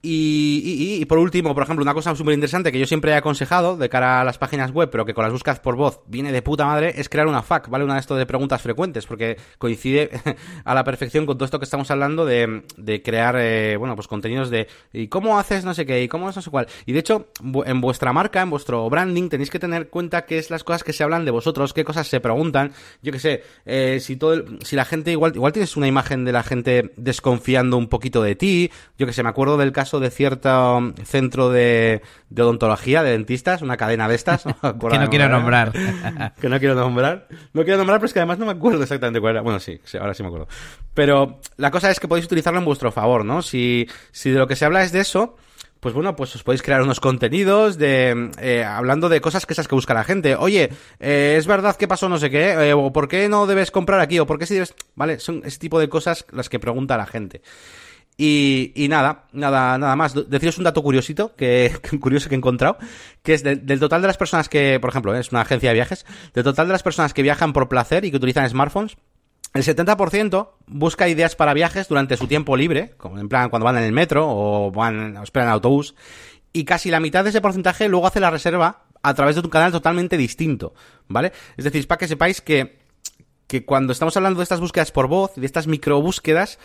y, por último, por ejemplo, una cosa súper interesante que yo siempre he aconsejado de cara a las páginas web, pero que con las búsquedas por voz viene de puta madre, es crear una FAQ, ¿vale? Una de esto de preguntas frecuentes, porque coincide a la perfección con todo esto que estamos hablando de, de crear, eh, bueno, pues contenidos de ¿y cómo haces no sé qué? ¿y cómo es no sé cuál? Y de hecho, en vuestra marca, en vuestro branding, tenéis que tener cuenta qué es las cosas que se hablan de vosotros, qué cosas se preguntan. Yo qué sé, eh, si todo si la gente igual, igual tienes una imagen de la gente desconfiando un poquito de ti, yo que sé, me acuerdo del caso de cierto centro de, odontología, de dentistas, una cadena de estas. que no quiero nombrar. que no quiero nombrar. No quiero nombrar, pero es que además no me acuerdo exactamente cuál era. Bueno, sí, ahora sí me acuerdo. Pero la cosa es que podéis utilizarlo en vuestro favor, ¿no? Si, si de lo que se habla es de eso, pues bueno, pues os podéis crear unos contenidos de eh, hablando de cosas que esas que busca la gente. Oye, eh, es verdad que pasó no sé qué, eh, o por qué no debes comprar aquí, o por qué si debes, vale, son ese tipo de cosas las que pregunta la gente. Y, y, nada, nada, nada más. Deciros un dato curiosito, que, curioso que he encontrado, que es del total de las personas que, por ejemplo, es una agencia de viajes, del total de las personas que viajan por placer y que utilizan smartphones, el 70% busca ideas para viajes durante su tiempo libre, como en plan cuando van en el metro o van, o esperan autobús, y casi la mitad de ese porcentaje luego hace la reserva a través de un canal totalmente distinto, ¿vale? Es decir, para que sepáis que, que cuando estamos hablando de estas búsquedas por voz, de estas micro búsquedas,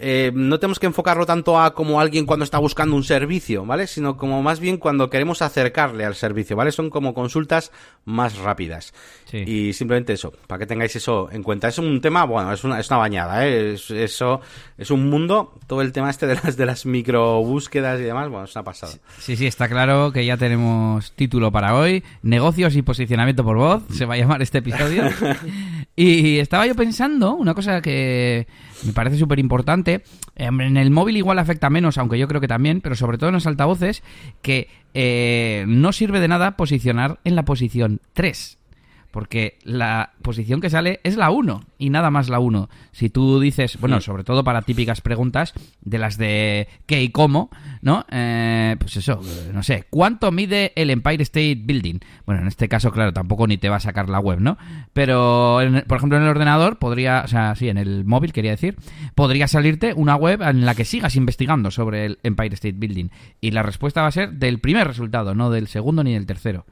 eh, no tenemos que enfocarlo tanto a como alguien cuando está buscando un servicio, ¿vale? Sino como más bien cuando queremos acercarle al servicio, ¿vale? Son como consultas más rápidas. Y simplemente eso, para que tengáis eso en cuenta. Es un tema, bueno, es una, es una bañada, ¿eh? Es, eso es un mundo, todo el tema este de las, de las micro búsquedas y demás, bueno, es una pasada. Sí, sí, está claro que ya tenemos título para hoy, negocios y posicionamiento por voz, se va a llamar este episodio. y estaba yo pensando, una cosa que me parece súper importante. En el móvil igual afecta menos, aunque yo creo que también, pero sobre todo en los altavoces, que eh, no sirve de nada posicionar en la posición 3 porque la posición que sale es la 1 y nada más la 1. Si tú dices, bueno, sobre todo para típicas preguntas de las de qué y cómo, ¿no? Eh, pues eso, no sé, ¿cuánto mide el Empire State Building? Bueno, en este caso, claro, tampoco ni te va a sacar la web, ¿no? Pero, por ejemplo, en el ordenador podría, o sea, sí, en el móvil quería decir, podría salirte una web en la que sigas investigando sobre el Empire State Building. Y la respuesta va a ser del primer resultado, no del segundo ni del tercero.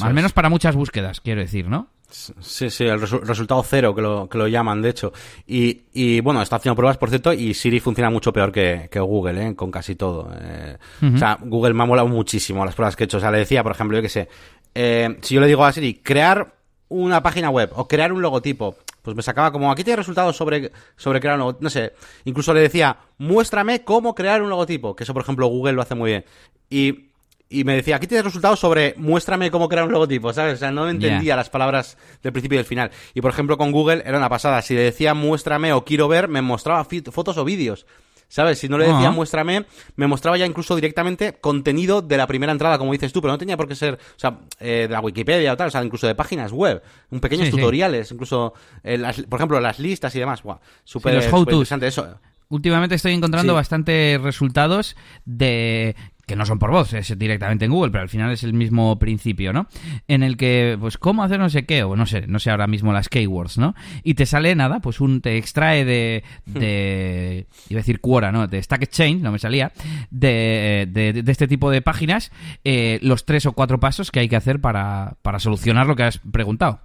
Al menos para muchas búsquedas, quiero decir, ¿no? Sí, sí, el resultado cero que lo, que lo llaman, de hecho. Y, y bueno, está haciendo pruebas, por cierto, y Siri funciona mucho peor que, que Google, ¿eh? con casi todo. Eh, O sea, Google me ha molado muchísimo las pruebas que he hecho. O sea, le decía, por ejemplo, yo que sé, eh, si yo le digo a Siri, crear una página web o crear un logotipo, pues me sacaba como, aquí tiene resultados sobre, sobre crear un logotipo, no sé, incluso le decía, muéstrame cómo crear un logotipo, que eso, por ejemplo, Google lo hace muy bien. Y y me decía, aquí tienes resultados sobre muéstrame cómo crear un logotipo, ¿sabes? O sea, no entendía las palabras del principio y del final. Y por ejemplo, con Google era una pasada. Si le decía muéstrame o quiero ver, me mostraba fotos o vídeos. ¿Sabes? Si no le decía muéstrame, me mostraba ya incluso directamente contenido de la primera entrada, como dices tú, pero no tenía por qué ser, o sea, eh, de la Wikipedia o tal, o sea, incluso de páginas web, un pequeños tutoriales, incluso, eh, por ejemplo, las listas y demás. Wow, súper interesante eso últimamente estoy encontrando bastantes resultados de que no son por voz, es directamente en Google, pero al final es el mismo principio, ¿no? En el que, pues, ¿cómo hacer no sé qué? O no sé, no sé ahora mismo las keywords, ¿no? Y te sale nada, pues un, te extrae de, de iba a decir Quora, ¿no? De Stack Exchange, no me salía, de, de, este tipo de páginas, eh, los tres o cuatro pasos que hay que hacer para, para solucionar lo que has preguntado.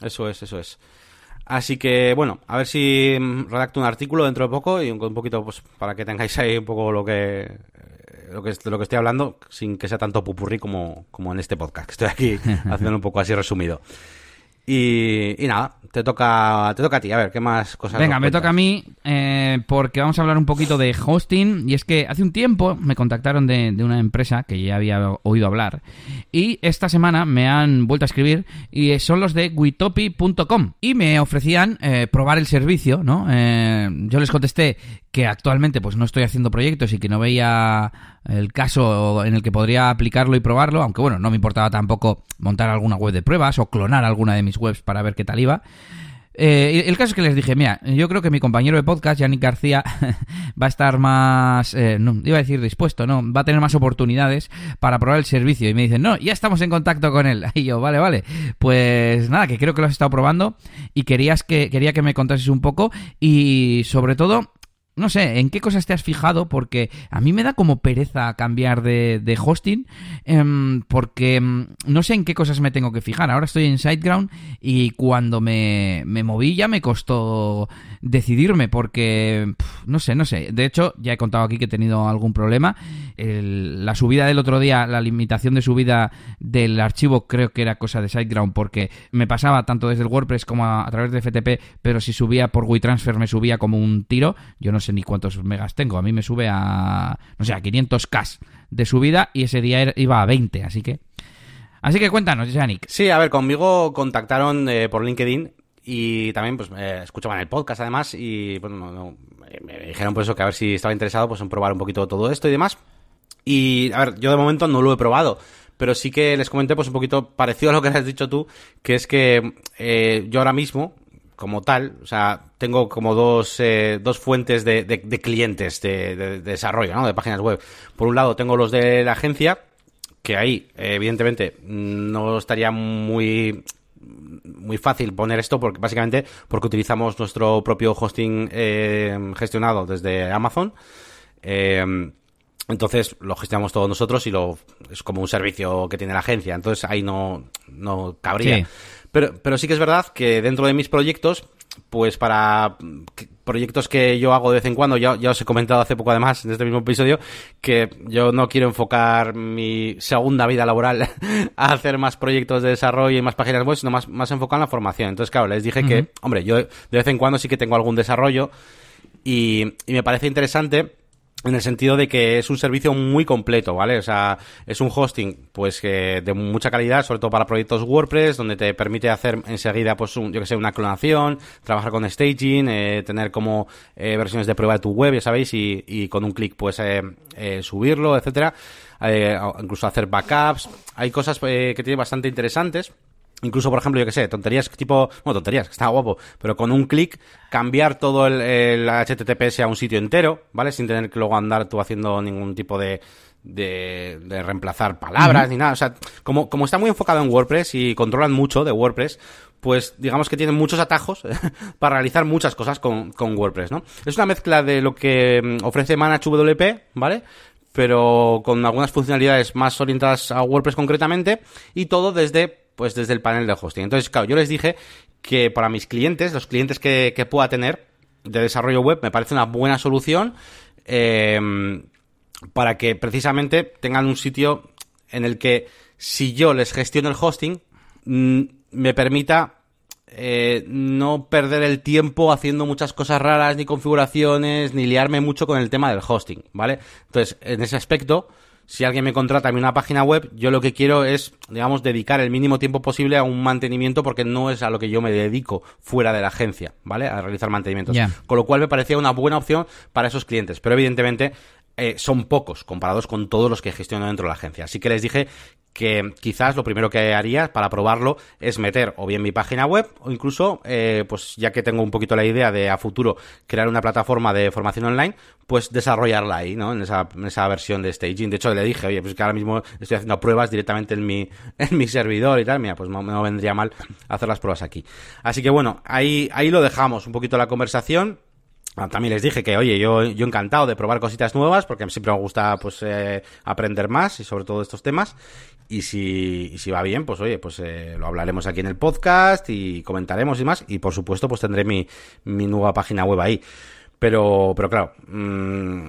Eso es, eso es. Así que, bueno, a ver si redacto un artículo dentro de poco y un, un poquito, pues, para que tengáis ahí un poco lo que lo que, lo que estoy hablando sin que sea tanto pupurrí como, como en este podcast, estoy aquí haciendo un poco así resumido. Y, nada, te toca, te toca a ti, a ver, ¿qué más cosas? Venga, me toca a mí eh, porque vamos a hablar un poquito de hosting y es que hace un tiempo me contactaron de, una empresa que ya había oído hablar y esta semana me han vuelto a escribir y son los de witopi.com y me ofrecían eh, probar el servicio, ¿no? Eh, yo les contesté que actualmente pues no estoy haciendo proyectos y que no veía el caso en el que podría aplicarlo y probarlo, aunque bueno, no me importaba tampoco montar alguna web de pruebas o clonar alguna de mis webs para ver qué tal iba. Eh, el caso es que les dije, mira, yo creo que mi compañero de podcast, Yannick García, va a estar más, eh, iba a decir dispuesto, no, va a tener más oportunidades para probar el servicio. Y me dicen, no, ya estamos en contacto con él. Y yo, vale, vale. Pues nada, que creo que lo has estado probando y querías que, quería que me contases un poco y sobre todo no sé, ¿en qué cosas te has fijado? Porque a mí me da como pereza cambiar de, hosting, em, porque em, no sé en qué cosas me tengo que fijar. Ahora estoy en SiteGround y cuando me, me moví ya me costó decidirme, porque no sé, no sé. De hecho, ya he contado aquí que he tenido algún problema. la subida del otro día, la limitación de subida del archivo, creo que era cosa de SiteGround, porque me pasaba tanto desde el WordPress como a, través de FTP, pero si subía por WeTransfer me subía como un tiro. Yo no sé ni cuántos megas tengo. A mí me sube a, no sé, a 500K de subida y ese día iba a 20, así que... Así que cuéntanos, Yannick. Sí, a ver, conmigo contactaron eh, por LinkedIn y también pues escuchaban el podcast además y bueno, me dijeron pues eso que a ver si estaba interesado pues en probar un poquito todo esto y demás. Y a ver, yo de momento no lo he probado, pero sí que les comenté pues un poquito parecido a lo que has dicho tú, que es que eh, yo ahora mismo como tal, o sea, tengo como dos, eh, dos fuentes de, clientes de, desarrollo, ¿no? De páginas web. Por un lado tengo los de la agencia, que ahí, evidentemente, no estaría muy muy fácil poner esto porque básicamente porque utilizamos nuestro propio hosting eh, gestionado desde Amazon eh, entonces lo gestionamos todos nosotros y lo es como un servicio que tiene la agencia. Entonces ahí no no cabría. Pero, pero sí que es verdad que dentro de mis proyectos, pues para proyectos que yo hago de vez en cuando, ya, ya os he comentado hace poco además en este mismo episodio, que yo no quiero enfocar mi segunda vida laboral a hacer más proyectos de desarrollo y más páginas web, sino más, más enfocado en la formación. Entonces, claro, les dije que, hombre, yo de vez en cuando sí que tengo algún desarrollo y, y me parece interesante en el sentido de que es un servicio muy completo, ¿vale? O sea, es un hosting, pues, que de mucha calidad, sobre todo para proyectos WordPress, donde te permite hacer enseguida, pues, un, yo que sé, una clonación, trabajar con staging, eh, tener como eh, versiones de prueba de tu web, ya sabéis, y, y con un clic, pues, eh, eh subirlo, etcétera. Eh, incluso hacer backups. Hay cosas que tiene bastante interesantes. Incluso, por ejemplo, yo que sé, tonterías tipo, bueno, tonterías, que está guapo, pero con un clic cambiar todo el, HTTPS a un sitio entero, ¿vale? Sin tener que luego andar tú haciendo ningún tipo de, de, reemplazar palabras ni nada. O sea, como, como está muy enfocado en WordPress y controlan mucho de WordPress, pues digamos que tienen muchos atajos para realizar muchas cosas con, con WordPress, ¿no? Es una mezcla de lo que mm, ofrece ManageWP, ¿vale? pero con algunas funcionalidades más orientadas a WordPress concretamente y todo desde pues desde el panel de hosting. Entonces, claro, yo les dije que para mis clientes, los clientes que, pueda tener de desarrollo web, me parece una buena solución eh, para que precisamente tengan un sitio en el que si yo les gestiono el hosting, mm, me permita eh, no perder el tiempo haciendo muchas cosas raras, ni configuraciones, ni liarme mucho con el tema del hosting, ¿vale? Entonces, en ese aspecto, si alguien me contrata a mí una página web, yo lo que quiero es, digamos, dedicar el mínimo tiempo posible a un mantenimiento porque no es a lo que yo me dedico fuera de la agencia, ¿vale? A realizar mantenimientos. Con lo cual me parecía una buena opción para esos clientes. Pero evidentemente eh, son pocos comparados con todos los que gestiono dentro de la agencia. Así que les dije que quizás lo primero que haría para probarlo es meter o bien mi página web o incluso, eh, pues ya que tengo un poquito la idea de a futuro crear una plataforma de formación online, pues desarrollarla ahí, ¿no? En esa, en esa versión de staging. De hecho, le dije, oye, pues que ahora mismo estoy haciendo pruebas directamente en mi, en mi servidor y tal. Mira, pues no, no vendría mal hacer las pruebas aquí. Así que bueno, ahí, ahí lo dejamos un poquito la conversación. Ah, también les dije que, oye, yo, encantado de probar cositas nuevas, porque siempre me gusta, pues, eh, aprender más y sobre todo estos temas. Y si, va bien, pues, oye, pues eh, lo hablaremos aquí en el podcast y comentaremos y más. Y por supuesto, pues tendré mi, nueva página web ahí. Pero, pero claro, mmm,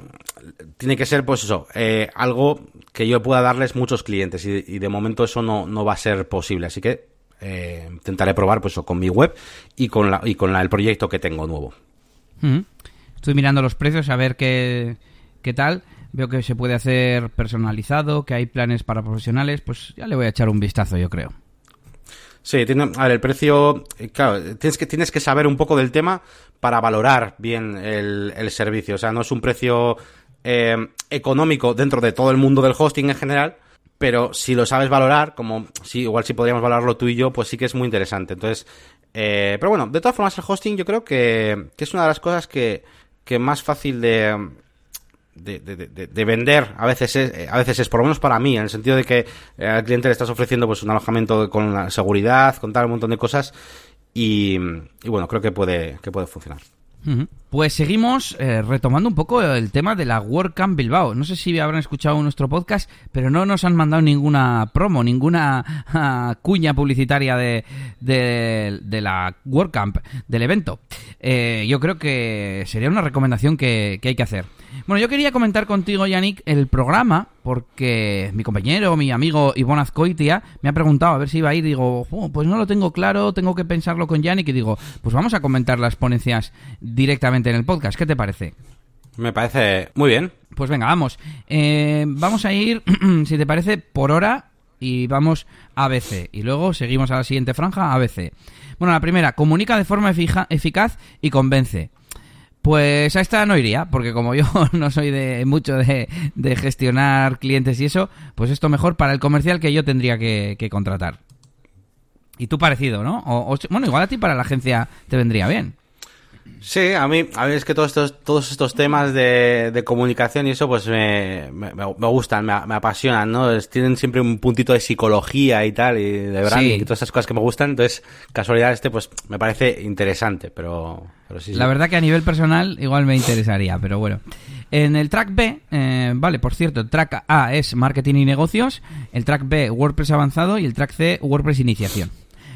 tiene que ser, pues eso, eh, algo que yo pueda darles muchos clientes. Y, y de momento eso no, no va a ser posible. Así que eh, intentaré probar, pues, eso, con mi web y con, la, y con la, el proyecto que tengo nuevo. Estoy mirando los precios a ver qué, qué tal. Veo que se puede hacer personalizado, que hay planes para profesionales. Pues ya le voy a echar un vistazo, yo creo. Sí, tiene, a ver, el precio, eh, claro, tienes que, tienes que saber un poco del tema para valorar bien el, el servicio. O sea, no es un precio eh, económico dentro de todo el mundo del hosting en general, pero si lo sabes valorar, como si igual si podríamos valorarlo tú y yo, pues sí que es muy interesante. Entonces, eh, pero bueno, de todas formas el hosting yo creo que, que es una de las cosas que, que más fácil de, de, de, de, vender a veces es, a veces es por lo menos para mí en el sentido de que eh, al cliente le estás ofreciendo pues un alojamiento con seguridad con tal un montón de cosas y, y bueno creo que puede que puede funcionar pues seguimos eh, retomando un poco el tema de la WordCamp Bilbao. No sé si habrán escuchado nuestro podcast, pero no nos han mandado ninguna promo, ninguna uh, cuña publicitaria de, de, de, la WordCamp, del evento. Eh, yo creo que sería una recomendación que, que hay que hacer. Bueno, yo quería comentar contigo, Yannick, el programa, porque mi compañero, mi amigo Ivonne Azcoitia, me ha preguntado a ver si iba a ir. Digo, oh, pues no lo tengo claro, tengo que pensarlo con Yannick. Y digo, pues vamos a comentar las ponencias directamente en el podcast. ¿Qué te parece? Me parece muy bien. Pues venga, vamos. Eh, vamos a ir, si te parece, por hora y vamos a ABC. Y luego seguimos a la siguiente franja, ABC. Bueno, la primera, comunica de forma eficaz y convence. Pues a esta no iría, porque como yo no soy de mucho de, de, gestionar clientes y eso, pues esto mejor para el comercial que yo tendría que, contratar. Y tú parecido, ¿no? O, bueno, igual a ti para la agencia te vendría bien. Sí, a mí, a mí es que todos estos, todos estos temas de, de comunicación y eso, pues me, me, me gustan, me, me, apasionan, ¿no? Tienen siempre un puntito de psicología y tal, y de branding sí. y todas esas cosas que me gustan. Entonces, casualidad este, pues me parece interesante, pero, pero sí, sí. La verdad que a nivel personal igual me interesaría, pero bueno. En el track B, eh, vale, por cierto, el track A es marketing y negocios, el track B WordPress avanzado y el track C WordPress iniciación.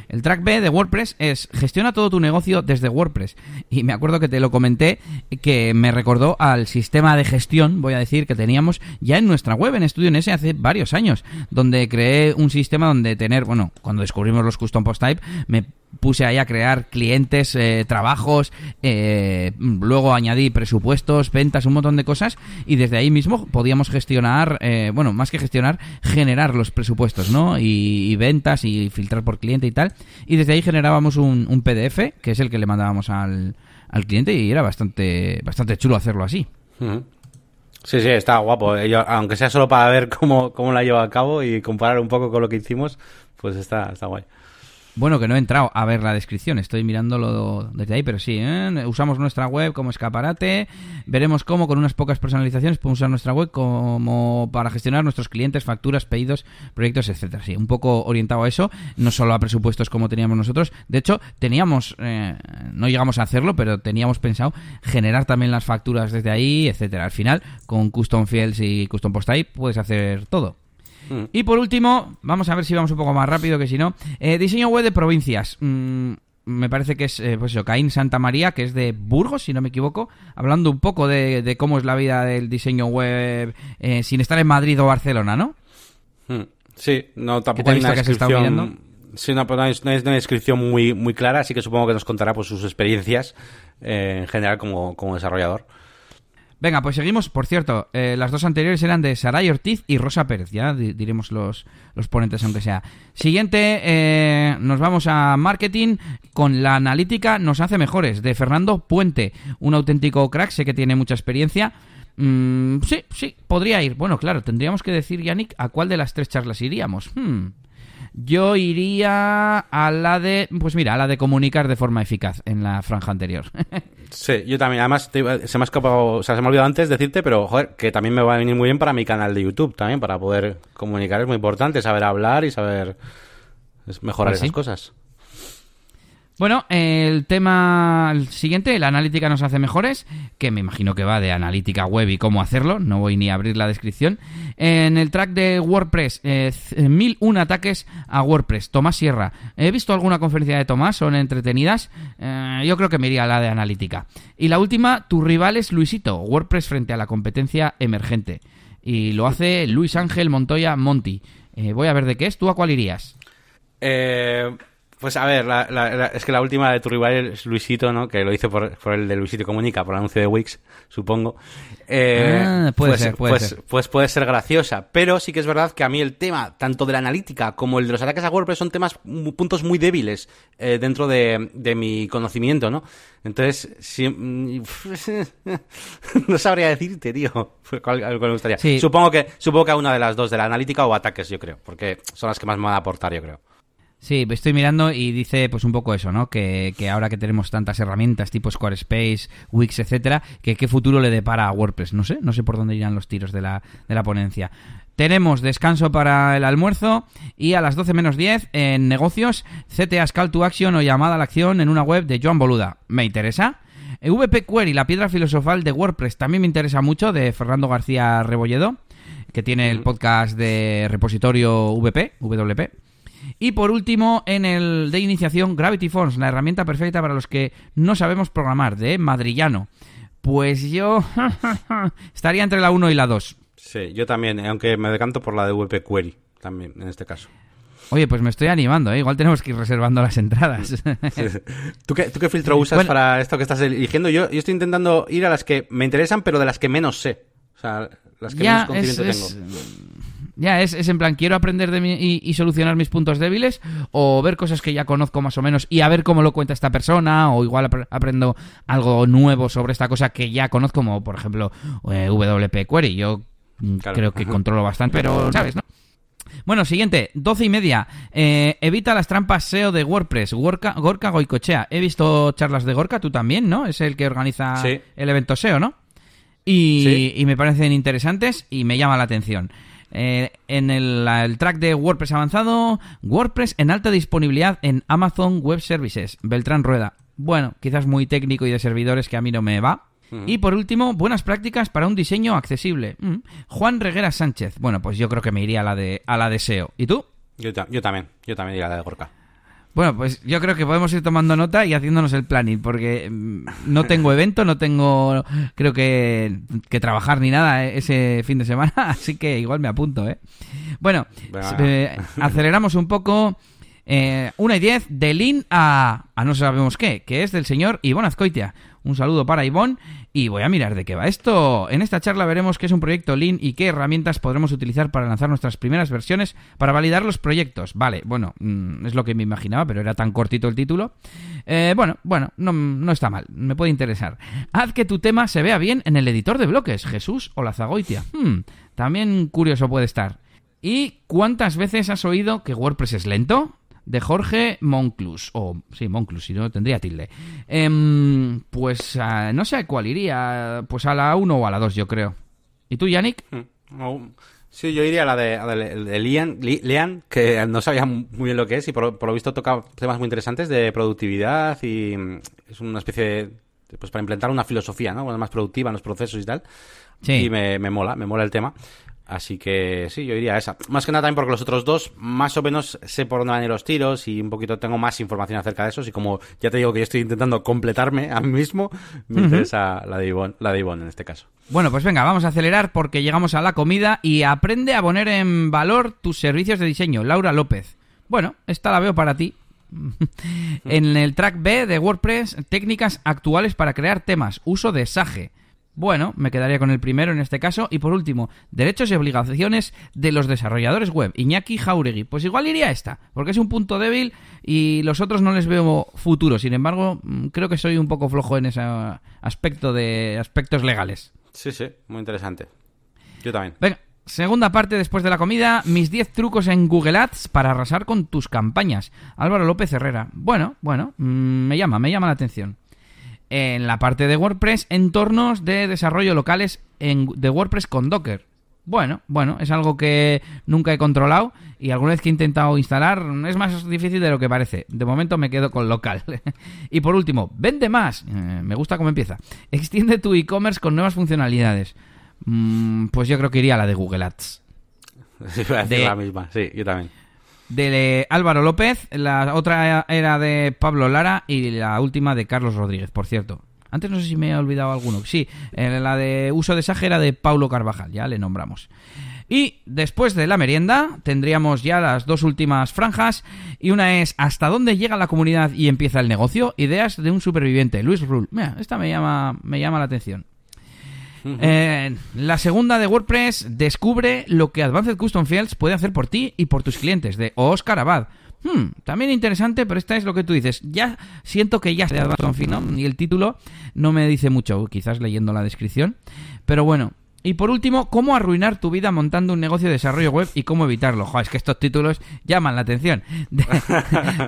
El track B de WordPress es gestiona todo tu negocio desde WordPress. Y me acuerdo que te lo comenté que me recordó al sistema de gestión, voy a decir, que teníamos ya en nuestra web, en Studio NS, hace varios años, donde creé un sistema donde tener, bueno, cuando descubrimos los custom post type, me puse ahí a crear clientes, eh, trabajos, eh, luego añadí presupuestos, ventas, un montón de cosas y desde ahí mismo podíamos gestionar, eh, bueno, más que gestionar, generar los presupuestos, ¿no? Y, ventas y filtrar por cliente y tal. Y desde ahí generábamos un, PDF, que es el que le mandábamos al, al, cliente y era bastante, bastante chulo hacerlo así. Sí, sí, está guapo. Yo, aunque sea solo para ver cómo, cómo la llevo a cabo y comparar un poco con lo que hicimos, pues está, está guay. Bueno, que no he entrado a ver la descripción, estoy mirándolo desde ahí, pero sí, ¿eh? usamos nuestra web como escaparate, veremos cómo con unas pocas personalizaciones podemos usar nuestra web como para gestionar nuestros clientes, facturas, pedidos, proyectos, etcétera. Sí, un poco orientado a eso, no solo a presupuestos como teníamos nosotros. De hecho, teníamos, eh, no llegamos a hacerlo, pero teníamos pensado generar también las facturas desde ahí, etcétera. Al final, con Custom Fields y Custom Post Type puedes hacer todo. Mm. Y por último, vamos a ver si vamos un poco más rápido que si no. Eh, diseño web de provincias. Mm, me parece que es, eh, pues eso, Caín Santa María, que es de Burgos, si no me equivoco, hablando un poco de, cómo es la vida del diseño web eh, sin estar en Madrid o Barcelona, ¿no? Hmm. Sí, no, tampoco hay una descripción... Sí, no, no, es, una descripción muy, muy clara, así que supongo que nos contará pues, sus experiencias eh, en general como, como desarrollador. Venga, pues seguimos. Por cierto, eh, las dos anteriores eran de Saray Ortiz y Rosa Pérez. Ya diremos los, los ponentes, aunque sea. Siguiente, eh, nos vamos a marketing con la analítica nos hace mejores, de Fernando Puente. Un auténtico crack, sé que tiene mucha experiencia. Mm, sí, sí, podría ir. Bueno, claro, tendríamos que decir, Yannick, a cuál de las tres charlas iríamos. Hmm. Yo iría a la de, pues mira, a la de comunicar de forma eficaz en la franja anterior. sí, yo también. Además, se me ha escapado, o sea, se me ha olvidado antes decirte, pero joder, que también me va a venir muy bien para mi canal de YouTube, también, para poder comunicar. Es muy importante saber hablar y saber mejorar pues esas cosas. Bueno, el tema siguiente, la analítica nos hace mejores, que me imagino que va de analítica web y cómo hacerlo, no voy ni a abrir la descripción. En el track de WordPress, eh, mil un ataques a WordPress, Tomás Sierra. He visto alguna conferencia de Tomás, son entretenidas, eh, yo creo que me iría a la de analítica. Y la última, tu rival es Luisito, WordPress frente a la competencia emergente. Y lo hace Luis Ángel Montoya Monti. Eh, voy a ver de qué es, ¿tú a cuál irías? Eh... Pues a ver, es que la última de tu rival es Luisito, ¿no? Que lo hice por, el de Luisito Comunica, por el anuncio de Wix, supongo. Eh, ah, puede pues, ser, puede pues, ser. Pues puede ser graciosa. Pero sí que es verdad que a mí el tema, tanto de la analítica como el de los ataques a WordPress, son temas, puntos muy débiles eh, dentro de, mi conocimiento, ¿no? Entonces, no sabría decirte, tío, algo me gustaría. Supongo que, supongo que a una de las dos, de la analítica o ataques, yo creo, porque son las que más me van a aportar, yo creo. Sí, estoy mirando y dice pues un poco eso, ¿no? Que, ahora que tenemos tantas herramientas tipo Squarespace, Wix, etcétera, que qué futuro le depara a WordPress. No sé, no sé por dónde irán los tiros de la, de la ponencia. Tenemos descanso para el almuerzo y a las 12 menos 10 en negocios, CTA's Call to Action o llamada a la acción en una web de Joan Boluda. ¿Me interesa? VP Query, la piedra filosofal de WordPress, también me interesa mucho, de Fernando García Rebolledo, que tiene el podcast de repositorio VP, WP. Y por último, en el de iniciación, Gravity Forms, la herramienta perfecta para los que no sabemos programar, de Madrillano. Pues yo estaría entre la 1 y la 2. Sí, yo también, aunque me decanto por la de WP Query, también, en este caso. Oye, pues me estoy animando, ¿eh? igual tenemos que ir reservando las entradas. ¿Tú, qué, ¿Tú, qué, filtro usas para esto que estás eligiendo? Yo, yo estoy intentando ir a las que me interesan, pero de las que menos sé. O sea, las que menos conocimiento tengo. Ya, es, es en plan, quiero aprender de mí y, solucionar mis puntos débiles, o ver cosas que ya conozco más o menos y a ver cómo lo cuenta esta persona, o igual aprendo algo nuevo sobre esta cosa que ya conozco, como por ejemplo eh, WP Query. Yo mm, creo que controlo bastante, pero sabes, ¿no? Bueno, siguiente, doce y media. Eh, evita las trampas SEO de WordPress. Gorka, Gorka Goicochea. He visto charlas de Gorka, tú también, ¿no? Es el que organiza el evento SEO, ¿no? Y, y, me parecen interesantes y me llama la atención. Eh, en el, track de WordPress avanzado, WordPress en alta disponibilidad en Amazon Web Services. Beltrán Rueda. Bueno, quizás muy técnico y de servidores que a mí no me va. Y por último, buenas prácticas para un diseño accesible. Mm. Juan Reguera Sánchez. Bueno, pues yo creo que me iría a la de, a la de SEO. ¿Y tú? Yo, yo también, yo también iría a la de Gorka. Bueno, pues yo creo que podemos ir tomando nota y haciéndonos el planning, porque mm, no tengo evento, no tengo, creo que, que trabajar ni nada ese fin de semana, así que igual me apunto, ¿eh? Bueno, eh, aceleramos un poco. Eh, una y diez de Lin a, a no sabemos qué, que es del señor Ivonne Azcoitia. Un saludo para Ivonne y voy a mirar de qué va esto. En esta charla veremos qué es un proyecto Lean y qué herramientas podremos utilizar para lanzar nuestras primeras versiones para validar los proyectos. Vale, bueno, mm, es lo que me imaginaba, pero era tan cortito el título. Eh, bueno, bueno, no, está mal, me puede interesar. Haz que tu tema se vea bien en el editor de bloques, Jesús o la Zagoitia. Hmm, también curioso puede estar. ¿Y cuántas veces has oído que WordPress es lento? De Jorge Monclus. O, sí, Monclus, si no tendría tilde. Em, pues no sé a cuál iría. Pues a la 1 o a la 2, yo creo. ¿Y tú, Yannick? Hmm. Sí, yo iría a la de, de, Lian, que no sabía muy bien lo que es y por, lo visto toca temas muy interesantes de productividad y mm, es una especie de, pues para implementar una filosofía, ¿no? más productiva en los procesos y tal. Sí. Y me, me mola, me mola el tema. Así que sí, yo iría esa. Más que nada también porque los otros dos, más o menos sé por dónde van a ir los tiros y un poquito tengo más información acerca de esos. Y como ya te digo que yo estoy intentando completarme a mí mismo, me interesa la de Ivonne, la de Ivonne en este caso. Bueno, pues venga, vamos a acelerar porque llegamos a la comida y aprende a poner en valor tus servicios de diseño. Laura López. Bueno, esta la veo para ti. en el track B de WordPress, técnicas actuales para crear temas, uso de Sage. Bueno, me quedaría con el primero en este caso. Y por último, derechos y obligaciones de los desarrolladores web. Iñaki Jauregui. Pues igual iría esta, porque es un punto débil y los otros no les veo futuro. Sin embargo, mm, creo que soy un poco flojo en ese aspecto de aspectos legales. Sí, sí, muy interesante. Yo también. Venga, segunda parte después de la comida, mis 10 trucos en Google Ads para arrasar con tus campañas. Álvaro López Herrera. Bueno, bueno, mm, me llama, me llama la atención en la parte de WordPress entornos de desarrollo locales en, de WordPress con Docker. Bueno, bueno, es algo que nunca he controlado y alguna vez que he intentado instalar es más difícil de lo que parece. De momento me quedo con local. y por último, vende más. Eh, me gusta cómo empieza. Extiende tu e-commerce con nuevas funcionalidades. Mm, pues yo creo que iría a la de Google Ads. Sí, a decir la misma, sí, yo también de Álvaro López, la otra era de Pablo Lara y la última de Carlos Rodríguez, por cierto. Antes no sé si me he olvidado alguno. Sí, eh, la de uso de Saje era de Paulo Carvajal, ya le nombramos. Y después de la merienda tendríamos ya las dos últimas franjas y una es ¿Hasta dónde llega la comunidad y empieza el negocio? Ideas de un superviviente, Luis Rull. Mira, esta me llama, me llama la atención. Eh, la segunda de WordPress descubre lo que Advanced Custom Fields puede hacer por ti y por tus clientes, de Oscar Abad. Hmm, también interesante, pero esta es lo que tú dices. Ya siento que ya se Advanced Custom y el título no me dice mucho, quizás leyendo la descripción. Pero bueno, y por último, cómo arruinar tu vida montando un negocio de desarrollo web y cómo evitarlo. Joder, es que estos títulos llaman la atención.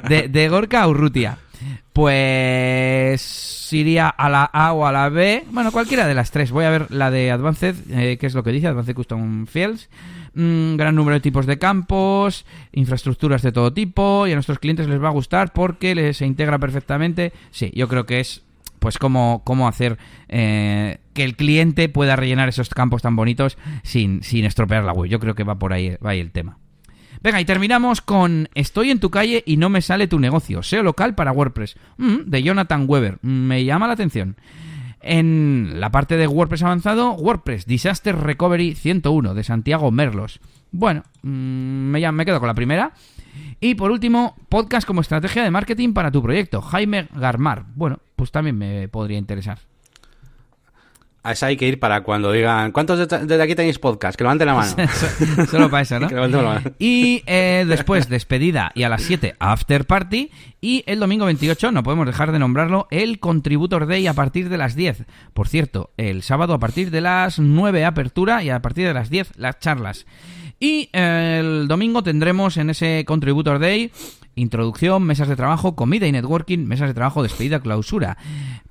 De, de Gorka Urrutia. Pues iría a la A o a la B. Bueno, cualquiera de las tres. Voy a ver la de Advanced, eh, que es lo que dice, Advanced Custom Fields. Mm, gran número de tipos de campos, infraestructuras de todo tipo, y a nuestros clientes les va a gustar porque les, se integra perfectamente. Sí, yo creo que es pues cómo, cómo hacer eh, que el cliente pueda rellenar esos campos tan bonitos sin, sin estropear la web. Yo creo que va por ahí, va ahí el tema. Venga, y terminamos con Estoy en tu calle y no me sale tu negocio. SEO local para WordPress. Mm, de Jonathan Weber. Me llama la atención. En la parte de WordPress avanzado, WordPress Disaster Recovery 101 de Santiago Merlos. Bueno, mm, me, me quedo con la primera. Y por último, podcast como estrategia de marketing para tu proyecto, Jaime Garmar. Bueno, pues también me podría interesar. A esa hay que ir para cuando digan, ¿cuántos desde aquí tenéis podcast? Que levanten la mano. Solo para eso, ¿no? Y eh, después, despedida y a las 7, after party. Y el domingo 28, no podemos dejar de nombrarlo, el Contributor Day a partir de las 10. Por cierto, el sábado a partir de las 9, apertura y a partir de las 10, las charlas. Y el domingo tendremos en ese Contributor Day introducción, mesas de trabajo, comida y networking, mesas de trabajo, despedida, clausura.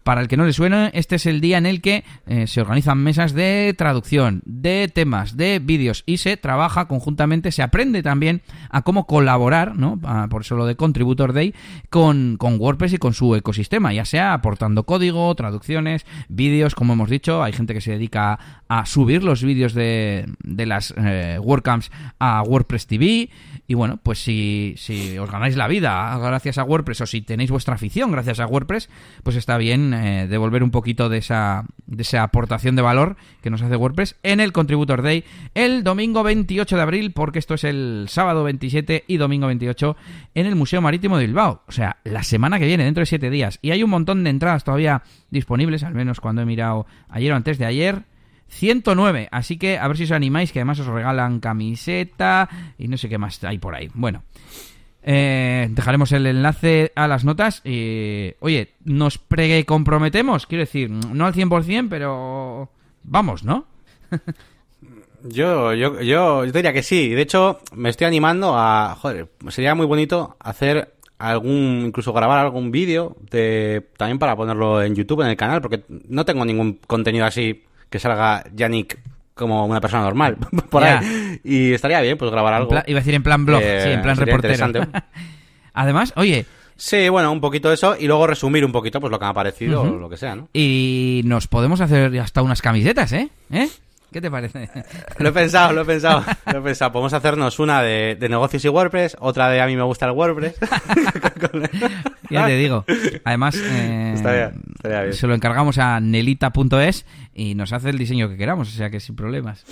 Para el que no le suene, este es el día en el que eh, se organizan mesas de traducción, de temas, de vídeos y se trabaja conjuntamente, se aprende también a cómo colaborar, ¿no? por eso lo de Contributor Day, con, con WordPress y con su ecosistema, ya sea aportando código, traducciones, vídeos, como hemos dicho, hay gente que se dedica a subir los vídeos de, de las eh, WordCamps a WordPress TV, y bueno, pues si, si os ganáis la vida gracias a WordPress o si tenéis vuestra afición gracias a WordPress, pues está bien eh, devolver un poquito de esa, de esa aportación de valor que nos hace WordPress en el Contributor Day el domingo 28 de abril, porque esto es el sábado 27 y domingo 28 en el Museo Marítimo de Bilbao. O sea, la semana que viene, dentro de 7 días. Y hay un montón de entradas todavía disponibles, al menos cuando he mirado ayer o antes de ayer. 109. Así que a ver si os animáis, que además os regalan camiseta y no sé qué más hay por ahí. Bueno, eh, dejaremos el enlace a las notas. Y, oye, nos pre-comprometemos, quiero decir, no al 100%, pero vamos, ¿no? yo, yo, yo, yo diría que sí. De hecho, me estoy animando a... Joder, sería muy bonito hacer algún incluso grabar algún vídeo de también para ponerlo en YouTube en el canal porque no tengo ningún contenido así que salga Yannick como una persona normal por ahí. Y estaría bien, pues grabar algo. iba a decir en plan blog, eh, sí, en plan reportero. Además, oye. Sí, bueno, un poquito eso y luego resumir un poquito pues lo que me ha parecido o lo que sea, ¿no? Y nos podemos hacer hasta unas camisetas, ¿eh? ¿Eh? ¿Qué te parece? Lo he pensado, lo he pensado, lo he pensado. Podemos hacernos una de, de negocios y WordPress, otra de a mí me gusta el WordPress. ya te digo. Además, eh, Estaría- estaría bien. se lo encargamos a nelita.es y nos hace el diseño que queramos, o sea que sin problemas.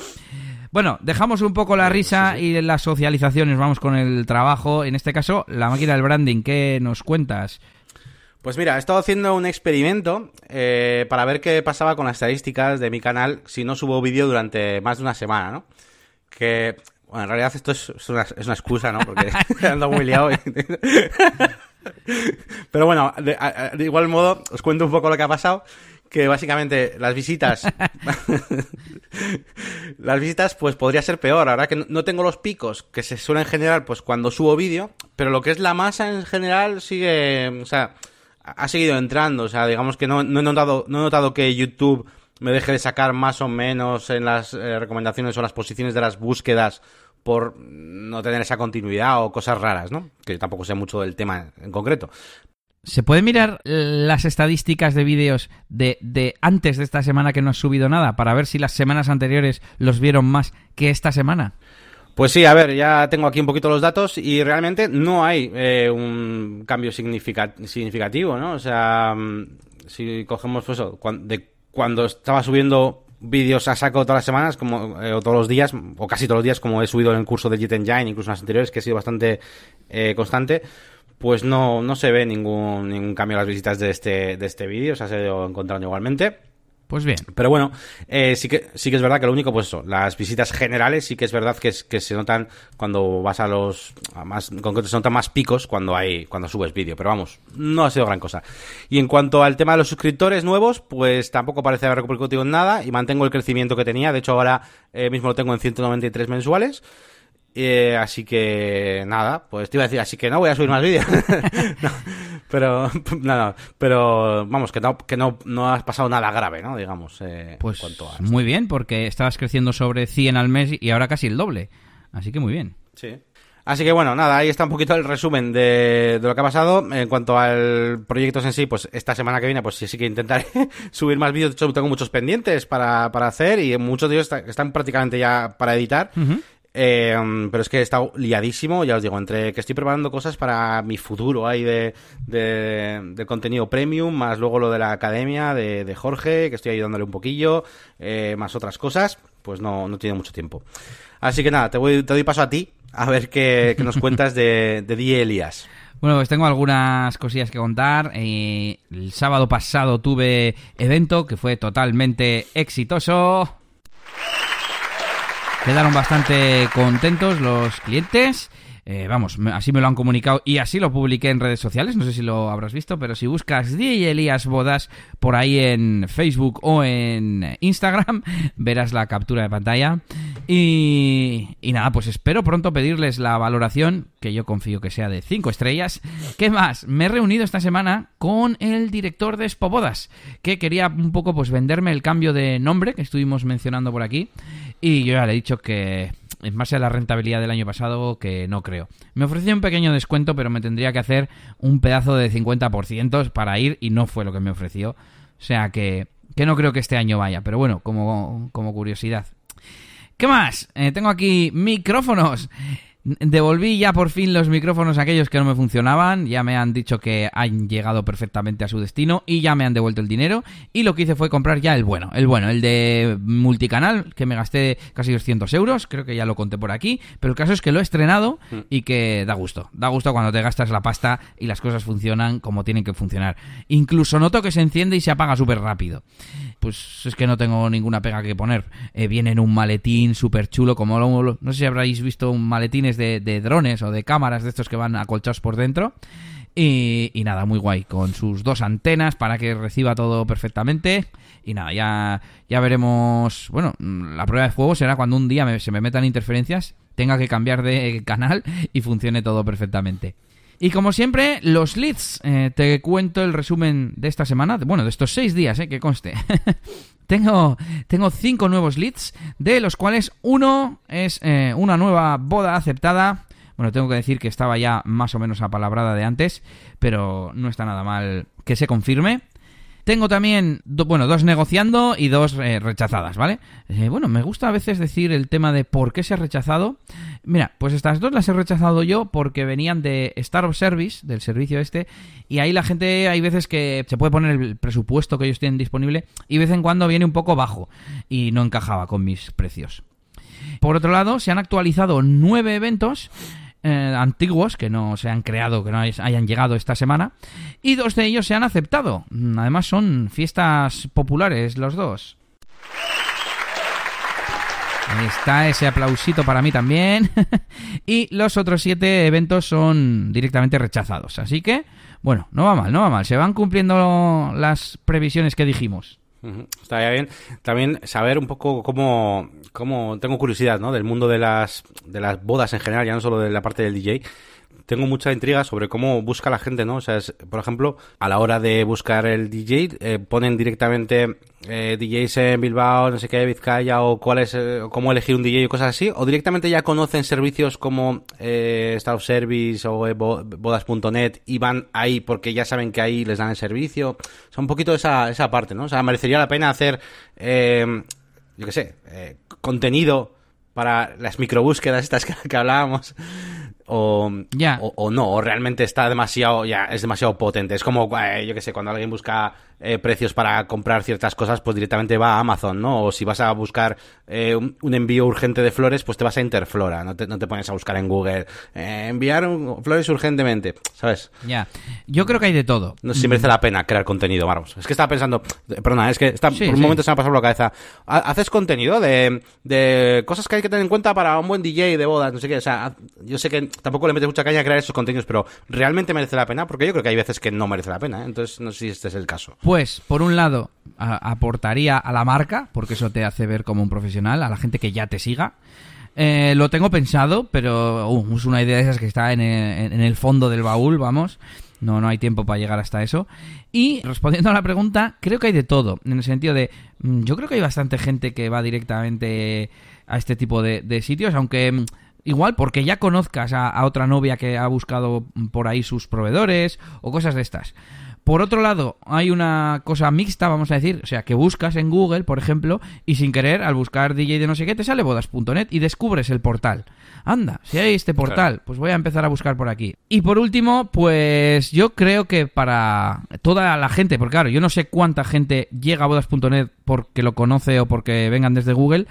Bueno, dejamos un poco la risa y las socializaciones, vamos con el trabajo. En este caso, la máquina del branding, ¿qué nos cuentas? Pues mira, he estado haciendo un experimento eh, para ver qué pasaba con las estadísticas de mi canal si no subo vídeo durante más de una semana, ¿no? Que, bueno, en realidad esto es, una, excusa, ¿no? Porque ando muy liado. Pero bueno, de, de igual modo, os cuento un poco lo que ha pasado. Que básicamente las visitas. las visitas, pues podría ser peor. Ahora que no tengo los picos que se suelen generar, pues cuando subo vídeo. Pero lo que es la masa en general sigue. O sea, ha seguido entrando. O sea, digamos que no, he notado, no he notado que YouTube me deje de sacar más o menos en las eh, recomendaciones o las posiciones de las búsquedas por no tener esa continuidad o cosas raras, ¿no? Que tampoco sé mucho del tema en concreto. ¿Se puede mirar las estadísticas de vídeos de, de antes de esta semana que no has subido nada para ver si las semanas anteriores los vieron más que esta semana? Pues sí, a ver, ya tengo aquí un poquito los datos y realmente no hay eh, un cambio significa- significativo, ¿no? O sea, mm, si cogemos pues, eso, de cuando estaba subiendo vídeos a saco todas las semanas, como eh, o todos los días, o casi todos los días, como he subido en el curso de Jet Engine, incluso en las anteriores, que ha sido bastante eh, constante, pues no, no se ve ningún, ningún cambio en las visitas de este, de este vídeo, se ha ido encontrando igualmente. Pues bien, Pero bueno, eh, sí que sí que es verdad que lo único, pues eso, las visitas generales sí que es verdad que, es- que se notan cuando vas a los a más en concreto se notan más picos cuando hay cuando subes vídeo, pero vamos, no ha sido gran cosa. Y en cuanto al tema de los suscriptores nuevos, pues tampoco parece haber repercutido en nada y mantengo el crecimiento que tenía, de hecho ahora eh, mismo lo tengo en 193 mensuales. Eh, así que nada, pues te iba a decir, así que no voy a subir más vídeos. No, pero nada, pero vamos, que no, que no, no has pasado nada grave, ¿no? Digamos, eh, pues a- muy bien, porque estabas creciendo sobre 100 al mes y ahora casi el doble. Así que muy bien. Sí. Así que bueno, nada, ahí está un poquito el resumen de, de lo que ha pasado. En cuanto al proyectos en sí, pues esta semana que viene, pues sí, sí que intentaré subir más vídeos. De hecho, tengo muchos pendientes para, para hacer y muchos de ellos está- están prácticamente ya para editar. Um, pero es que he estado liadísimo, ya os digo, entre que estoy preparando cosas para mi futuro ahí de, de, contenido premium, más luego lo de la academia de, de Jorge, que estoy ayudándole un poquillo, eh, más otras cosas, pues no, no tiene mucho tiempo. Así que nada, te, voy, te doy paso a ti, a ver qué, qué nos cuentas de, de Die Elías. Bueno, pues tengo algunas cosillas que contar. Eh, el sábado pasado tuve evento que fue totalmente exitoso. Quedaron bastante contentos los clientes. Eh, vamos, así me lo han comunicado y así lo publiqué en redes sociales. No sé si lo habrás visto, pero si buscas DJ Elías Bodas por ahí en Facebook o en Instagram, verás la captura de pantalla. Y, y nada, pues espero pronto pedirles la valoración, que yo confío que sea de 5 estrellas. ¿Qué más? Me he reunido esta semana con el director de Spobodas, que quería un poco pues venderme el cambio de nombre que estuvimos mencionando por aquí. Y yo ya le he dicho que en base a la rentabilidad del año pasado, que no creo. Me ofreció un pequeño descuento, pero me tendría que hacer un pedazo de 50% para ir y no fue lo que me ofreció. O sea que, que no creo que este año vaya, pero bueno, como, como curiosidad. ¿Qué más? Eh, tengo aquí micrófonos. Devolví ya por fin los micrófonos aquellos que no me funcionaban, ya me han dicho que han llegado perfectamente a su destino y ya me han devuelto el dinero y lo que hice fue comprar ya el bueno, el bueno, el de multicanal que me gasté casi 200 euros, creo que ya lo conté por aquí, pero el caso es que lo he estrenado y que da gusto, da gusto cuando te gastas la pasta y las cosas funcionan como tienen que funcionar. Incluso noto que se enciende y se apaga súper rápido. Pues es que no tengo ninguna pega que poner. Eh, viene en un maletín súper chulo, como lo- no sé si habréis visto un de, drones o de cámaras de estos que van acolchados por dentro. Y, nada, muy guay, con sus dos antenas para que reciba todo perfectamente. Y nada, ya, ya veremos. Bueno, la prueba de fuego será cuando un día se me metan interferencias, tenga que cambiar de canal y funcione todo perfectamente. Y como siempre, los leads. Eh, te cuento el resumen de esta semana. Bueno, de estos seis días, eh, que conste. tengo, tengo cinco nuevos leads, de los cuales uno es eh, una nueva boda aceptada. Bueno, tengo que decir que estaba ya más o menos apalabrada de antes, pero no está nada mal que se confirme. Tengo también, bueno, dos negociando y dos eh, rechazadas, ¿vale? Eh, bueno, me gusta a veces decir el tema de por qué se ha rechazado. Mira, pues estas dos las he rechazado yo porque venían de Star of Service, del servicio este, y ahí la gente, hay veces que se puede poner el presupuesto que ellos tienen disponible y de vez en cuando viene un poco bajo y no encajaba con mis precios. Por otro lado, se han actualizado nueve eventos eh, antiguos que no se han creado, que no hayan llegado esta semana, y dos de ellos se han aceptado. Además son fiestas populares los dos. Ahí está ese aplausito para mí también. y los otros siete eventos son directamente rechazados. Así que, bueno, no va mal, no va mal. Se van cumpliendo las previsiones que dijimos. Estaría bien también saber un poco cómo, cómo tengo curiosidad, ¿no? Del mundo de las, de las bodas en general, ya no solo de la parte del DJ tengo mucha intriga sobre cómo busca la gente, ¿no? O sea, por ejemplo, a la hora de buscar el DJ, eh, ponen directamente eh, DJs en Bilbao, no sé qué, Vizcaya, o cuál es, eh, cómo elegir un DJ o cosas así, o directamente ya conocen servicios como eh, Star of Service o bodas.net y van ahí porque ya saben que ahí les dan el servicio. O sea, un poquito esa, esa parte, ¿no? O sea, merecería la pena hacer, yo qué sé, contenido para las microbúsquedas estas que hablábamos o, o, no, o realmente está demasiado, ya es demasiado potente. Es como, eh, yo que sé, cuando alguien busca eh, precios para comprar ciertas cosas, pues directamente va a Amazon, ¿no? O si vas a buscar eh, un, envío urgente de flores, pues te vas a Interflora, no te, no te pones a buscar en Google, enviar flores urgentemente, ¿sabes? Ya, yo creo que hay de todo. No sé si merece la pena crear contenido, Marcos. Es que estaba pensando, perdona, es que está, por un momento se me ha pasado por la cabeza. ¿Haces contenido de, de cosas que hay que tener en cuenta para un buen DJ de bodas, no sé qué? O sea, yo sé que tampoco le metes mucha caña a crear esos contenidos, pero ¿realmente merece la pena? Porque yo creo que hay veces que no merece la pena, ¿eh? entonces no sé si este es el caso. Pues, por un lado, aportaría a la marca, porque eso te hace ver como un profesional, a la gente que ya te siga. Eh, lo tengo pensado, pero uh, es una idea de esas que está en el, fondo del baúl, vamos. No, no hay tiempo para llegar hasta eso. Y respondiendo a la pregunta, creo que hay de todo. En el sentido de, mm, yo creo que hay bastante gente que va directamente a este tipo de sitios, aunque mm, Igual porque ya conozcas a, otra novia que ha buscado por ahí sus proveedores o cosas de estas. Por otro lado, hay una cosa mixta, vamos a decir, o sea, que buscas en Google, por ejemplo, y sin querer, al buscar DJ de no sé qué, te sale bodas.net y descubres el portal. Anda, si hay este portal, pues voy a empezar a buscar por aquí. Y por último, pues yo creo que para toda la gente, porque claro, yo no sé cuánta gente llega a bodas.net porque lo conoce o porque vengan desde Google,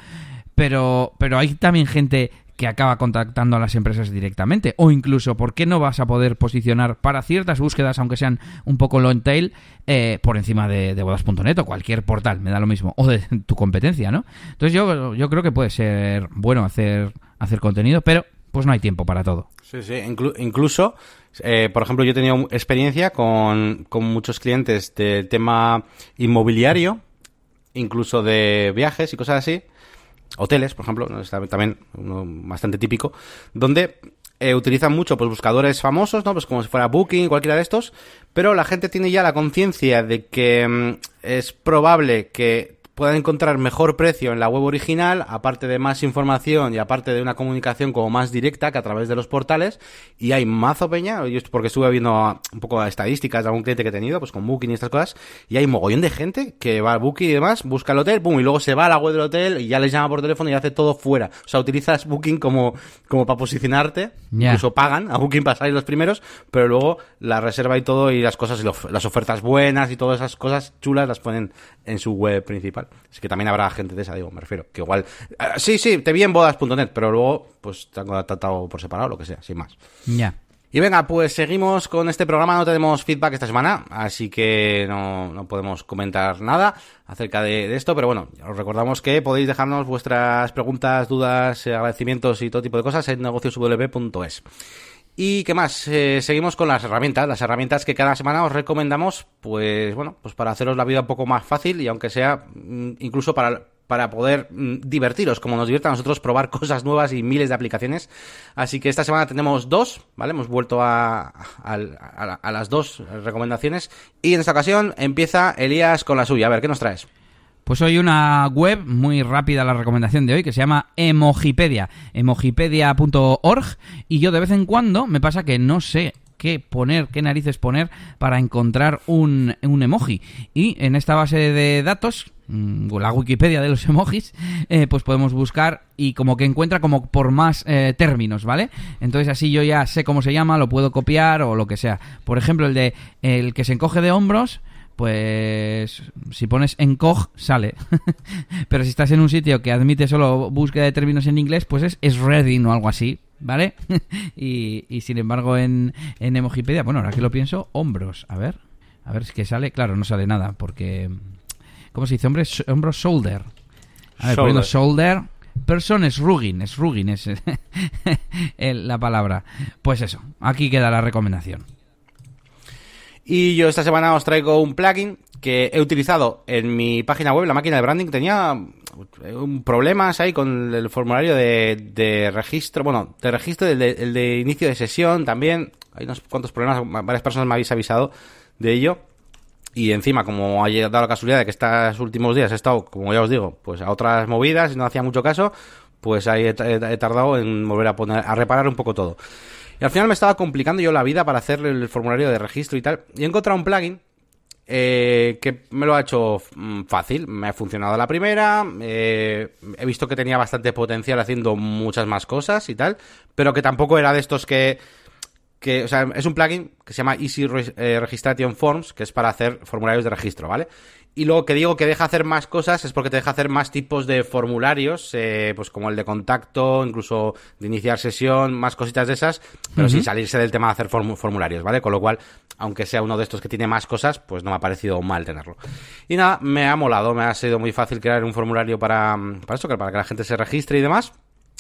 pero, pero hay también gente que acaba contactando a las empresas directamente. O incluso, ¿por qué no vas a poder posicionar para ciertas búsquedas, aunque sean un poco long tail, eh, por encima de, bodas.net o cualquier portal, me da lo mismo, o de tu competencia, ¿no? Entonces yo, yo creo que puede ser bueno hacer, hacer contenido, pero pues no hay tiempo para todo. Sí, sí, incluso, eh, por ejemplo, yo he tenido experiencia con, con muchos clientes del tema inmobiliario, incluso de viajes y cosas así, hoteles, por ejemplo, también bastante típico, donde eh, utilizan mucho pues buscadores famosos, ¿no? Pues como si fuera Booking, cualquiera de estos, pero la gente tiene ya la conciencia de que mm, es probable que puedan encontrar mejor precio en la web original, aparte de más información y aparte de una comunicación como más directa que a través de los portales. Y hay mazo peña, yo porque estuve viendo un poco estadísticas de algún cliente que he tenido, pues con Booking y estas cosas, y hay mogollón de gente que va a Booking y demás, busca el hotel, pum, y luego se va a la web del hotel y ya les llama por teléfono y hace todo fuera. O sea, utilizas Booking como, como para posicionarte, incluso pagan a Booking para salir los primeros, pero luego la reserva y todo y las cosas, y las ofertas buenas y todas esas cosas chulas las ponen en su web principal. Es que también habrá gente de esa, digo, me refiero. Que igual, eh, sí, sí, te vi en bodas.net, pero luego, pues te han tratado por separado, lo que sea, sin más. Ya. Y venga, pues seguimos con este programa. No tenemos feedback esta semana, así que no, podemos comentar nada acerca de, esto. Pero bueno, os recordamos que podéis dejarnos vuestras preguntas, dudas, agradecimientos y todo tipo de cosas en negociosw.es. ¿Y qué más? Eh, seguimos con las herramientas, las herramientas que cada semana os recomendamos, pues bueno, pues para haceros la vida un poco más fácil y aunque sea mm, incluso para, para poder mm, divertiros, como nos divierta a nosotros, probar cosas nuevas y miles de aplicaciones. Así que esta semana tenemos dos, ¿vale? Hemos vuelto a, a las dos recomendaciones y en esta ocasión empieza Elías con la suya. A ver, ¿qué nos traes? Pues hoy una web muy rápida la recomendación de hoy que se llama Emojipedia, emojipedia.org y yo de vez en cuando me pasa que no sé qué poner, qué narices poner para encontrar un, un emoji. Y en esta base de datos, mm, la Wikipedia de los emojis, eh, pues podemos buscar y como que encuentra como por más eh, términos, ¿vale? Entonces así yo ya sé cómo se llama, lo puedo copiar o lo que sea. Por ejemplo, el de el que se encoge de hombros, pues si pones encog sale. Pero si estás en un sitio que admite solo búsqueda de términos en inglés, pues es, es reading o algo así, ¿vale? y, y, sin embargo en, en Emojipedia, bueno, ahora que lo pienso, hombros, a ver, a ver si que sale, claro, no sale nada, porque... ¿Cómo se dice? Hombres, hombros shoulder. A ver, poniendo shoulder, Person es rugging, es rugging, es la palabra. Pues eso, aquí queda la recomendación. Y yo esta semana os traigo un plugin que he utilizado en mi página web, la máquina de branding. Tenía un problemas ahí con el formulario de, de registro, bueno, de registro, el de, el de, inicio de sesión también. Hay unos cuantos problemas, varias personas me habéis avisado de ello. Y encima, como ha dado la casualidad de que estos últimos días he estado, como ya os digo, pues a otras movidas y no hacía mucho caso, pues ahí he, he tardado en volver a poner, a reparar un poco todo. Y al final me estaba complicando yo la vida para hacer el formulario de registro y tal. Y he encontrado un plugin eh, que me lo ha hecho mm, fácil. Me ha funcionado la primera. Eh, he visto que tenía bastante potencial haciendo muchas más cosas y tal. Pero que tampoco era de estos que. que o sea, es un plugin que se llama Easy Registration Forms, que es para hacer formularios de registro, ¿vale? Y luego que digo que deja hacer más cosas es porque te deja hacer más tipos de formularios, eh, pues como el de contacto, incluso de iniciar sesión, más cositas de esas, pero uh -huh. sin salirse del tema de hacer form formularios, ¿vale? Con lo cual, aunque sea uno de estos que tiene más cosas, pues no me ha parecido mal tenerlo. Y nada, me ha molado, me ha sido muy fácil crear un formulario para, para eso, para que la gente se registre y demás.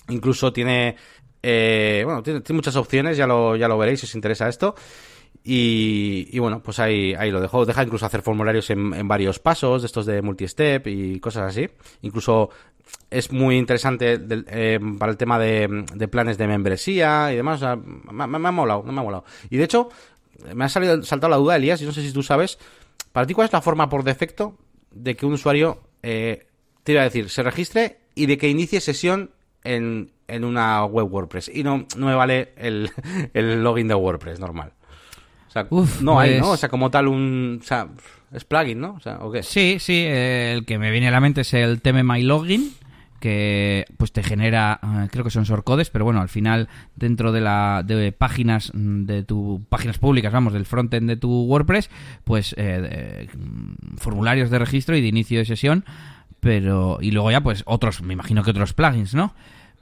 Incluso tiene, eh, bueno, tiene, tiene muchas opciones, ya lo, ya lo veréis si os interesa esto. Y, bueno, pues ahí, ahí lo dejo. Deja incluso hacer formularios en, en varios pasos, de estos de multi-step y cosas así. Incluso es muy interesante del, eh, para el tema de, de, planes de membresía y demás. O me, me, ha molado, me ha molado. Y de hecho, me ha salido, saltado la duda, Elías, y no sé si tú sabes, para ti cuál es la forma por defecto de que un usuario, eh, te iba a decir, se registre y de que inicie sesión en, en una web WordPress. Y no, no me vale el, el login de WordPress normal. O sea, Uf, no pues... hay, ¿no? O sea, como tal un... O sea, es plugin, ¿no? O sea, ¿o qué? Sí, sí, eh, el que me viene a la mente es el TM My Login, que pues te genera, uh, creo que son shortcodes, pero bueno, al final dentro de la de páginas mm, de tu páginas públicas, vamos, del frontend de tu WordPress, pues eh, de, mm, formularios de registro y de inicio de sesión, pero y luego ya pues otros, me imagino que otros plugins, ¿no?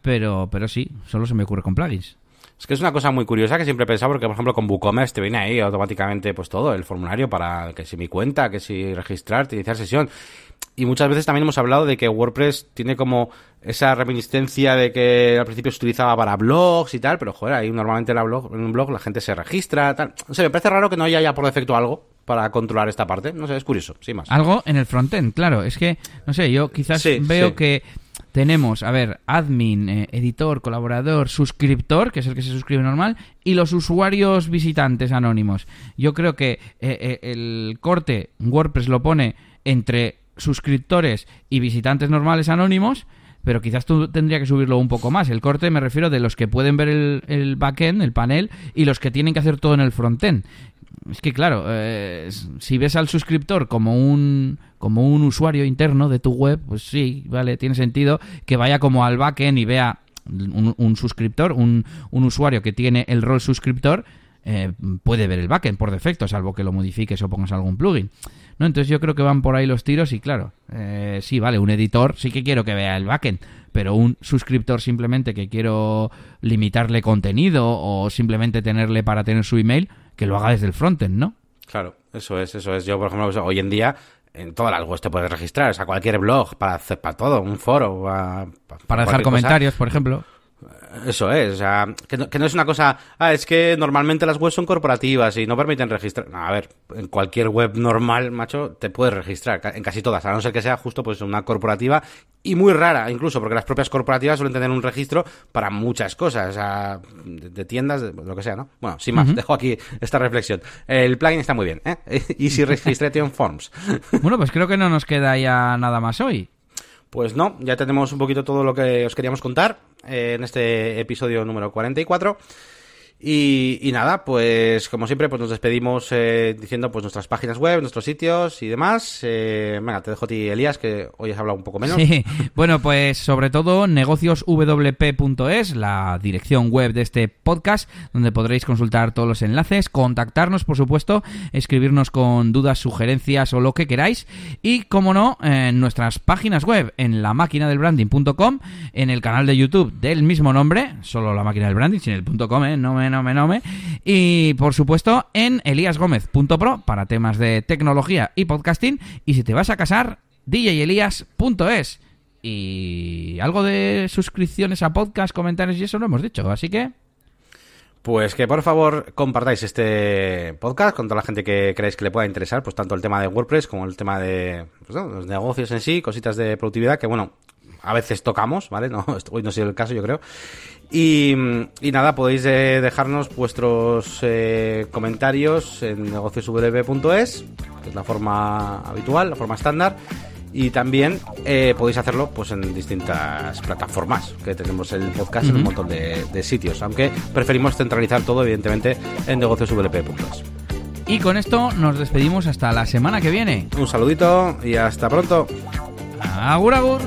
Pero pero sí, solo se me ocurre con plugins. Es que es una cosa muy curiosa que siempre he pensado, porque por ejemplo con WooCommerce te viene ahí automáticamente pues todo, el formulario para que si mi cuenta, que si registrarte, iniciar sesión. Y muchas veces también hemos hablado de que WordPress tiene como esa reminiscencia de que al principio se utilizaba para blogs y tal, pero joder, ahí normalmente la blog, en un blog la gente se registra, tal. O sea, me parece raro que no haya ya por defecto algo para controlar esta parte. No sé, es curioso, sin más. Algo en el frontend, claro. Es que, no sé, yo quizás sí, veo sí. que tenemos, a ver, admin, eh, editor, colaborador, suscriptor, que es el que se suscribe normal, y los usuarios visitantes anónimos. Yo creo que eh, eh, el corte WordPress lo pone entre suscriptores y visitantes normales anónimos, pero quizás tú tendría que subirlo un poco más. El corte me refiero de los que pueden ver el, el backend, el panel, y los que tienen que hacer todo en el frontend. Es que claro, si ves al suscriptor como un como un usuario interno de tu web, pues sí, vale, tiene sentido que vaya como al backend y vea un, suscriptor, un, un, usuario que tiene el rol suscriptor, eh, puede ver el backend por defecto, salvo que lo modifiques o pongas algún plugin. ¿no? Entonces yo creo que van por ahí los tiros y claro, eh, sí, vale, un editor sí que quiero que vea el backend, pero un suscriptor simplemente que quiero limitarle contenido o simplemente tenerle para tener su email, que lo haga desde el frontend, ¿no? Claro, eso es, eso es. Yo, por ejemplo, hoy en día en todas las webs te puedes registrar, o sea, cualquier blog, para hacer para todo, un foro, para, para dejar comentarios, cosa. por ejemplo. Eso es, o sea, que no, que no, es una cosa, ah, es que normalmente las webs son corporativas y no permiten registrar. No, a ver, en cualquier web normal, macho, te puedes registrar, en casi todas, a no ser que sea justo pues una corporativa y muy rara incluso, porque las propias corporativas suelen tener un registro para muchas cosas, o sea, de, de tiendas, de, lo que sea, ¿no? Bueno, sin más, uh -huh. dejo aquí esta reflexión. El plugin está muy bien, ¿eh? Easy Registration Forms. bueno, pues creo que no nos queda ya nada más hoy. Pues no, ya tenemos un poquito todo lo que os queríamos contar eh, en este episodio número 44. Y, nada, pues como siempre, pues nos despedimos eh, diciendo pues nuestras páginas web, nuestros sitios y demás. Eh, venga, te dejo a ti, Elías, que hoy has hablado un poco menos. Sí, bueno, pues sobre todo negocioswp.es, la dirección web de este podcast, donde podréis consultar todos los enlaces, contactarnos, por supuesto, escribirnos con dudas, sugerencias o lo que queráis. Y, como no, en nuestras páginas web, en la máquina del branding.com, en el canal de YouTube del mismo nombre, solo la máquina del branding, sin el .com, ¿eh? no me Y por supuesto en eliasgomez.pro para temas de tecnología y podcasting. Y si te vas a casar, djelias.es. Y algo de suscripciones a podcast, comentarios y eso lo hemos dicho. Así que pues que por favor compartáis este podcast con toda la gente que creáis que le pueda interesar, pues tanto el tema de WordPress como el tema de pues, los negocios en sí, cositas de productividad que bueno, a veces tocamos, ¿vale? No, hoy no ha sido el caso, yo creo. Y, nada, podéis eh, dejarnos vuestros eh, comentarios en negocioswb.es, que es la forma habitual, la forma estándar. Y también eh, podéis hacerlo pues en distintas plataformas, que tenemos el podcast en un montón de, sitios, aunque preferimos centralizar todo, evidentemente, en negocioswp.es. Y con esto nos despedimos hasta la semana que viene. Un saludito y hasta pronto. Agur, agur.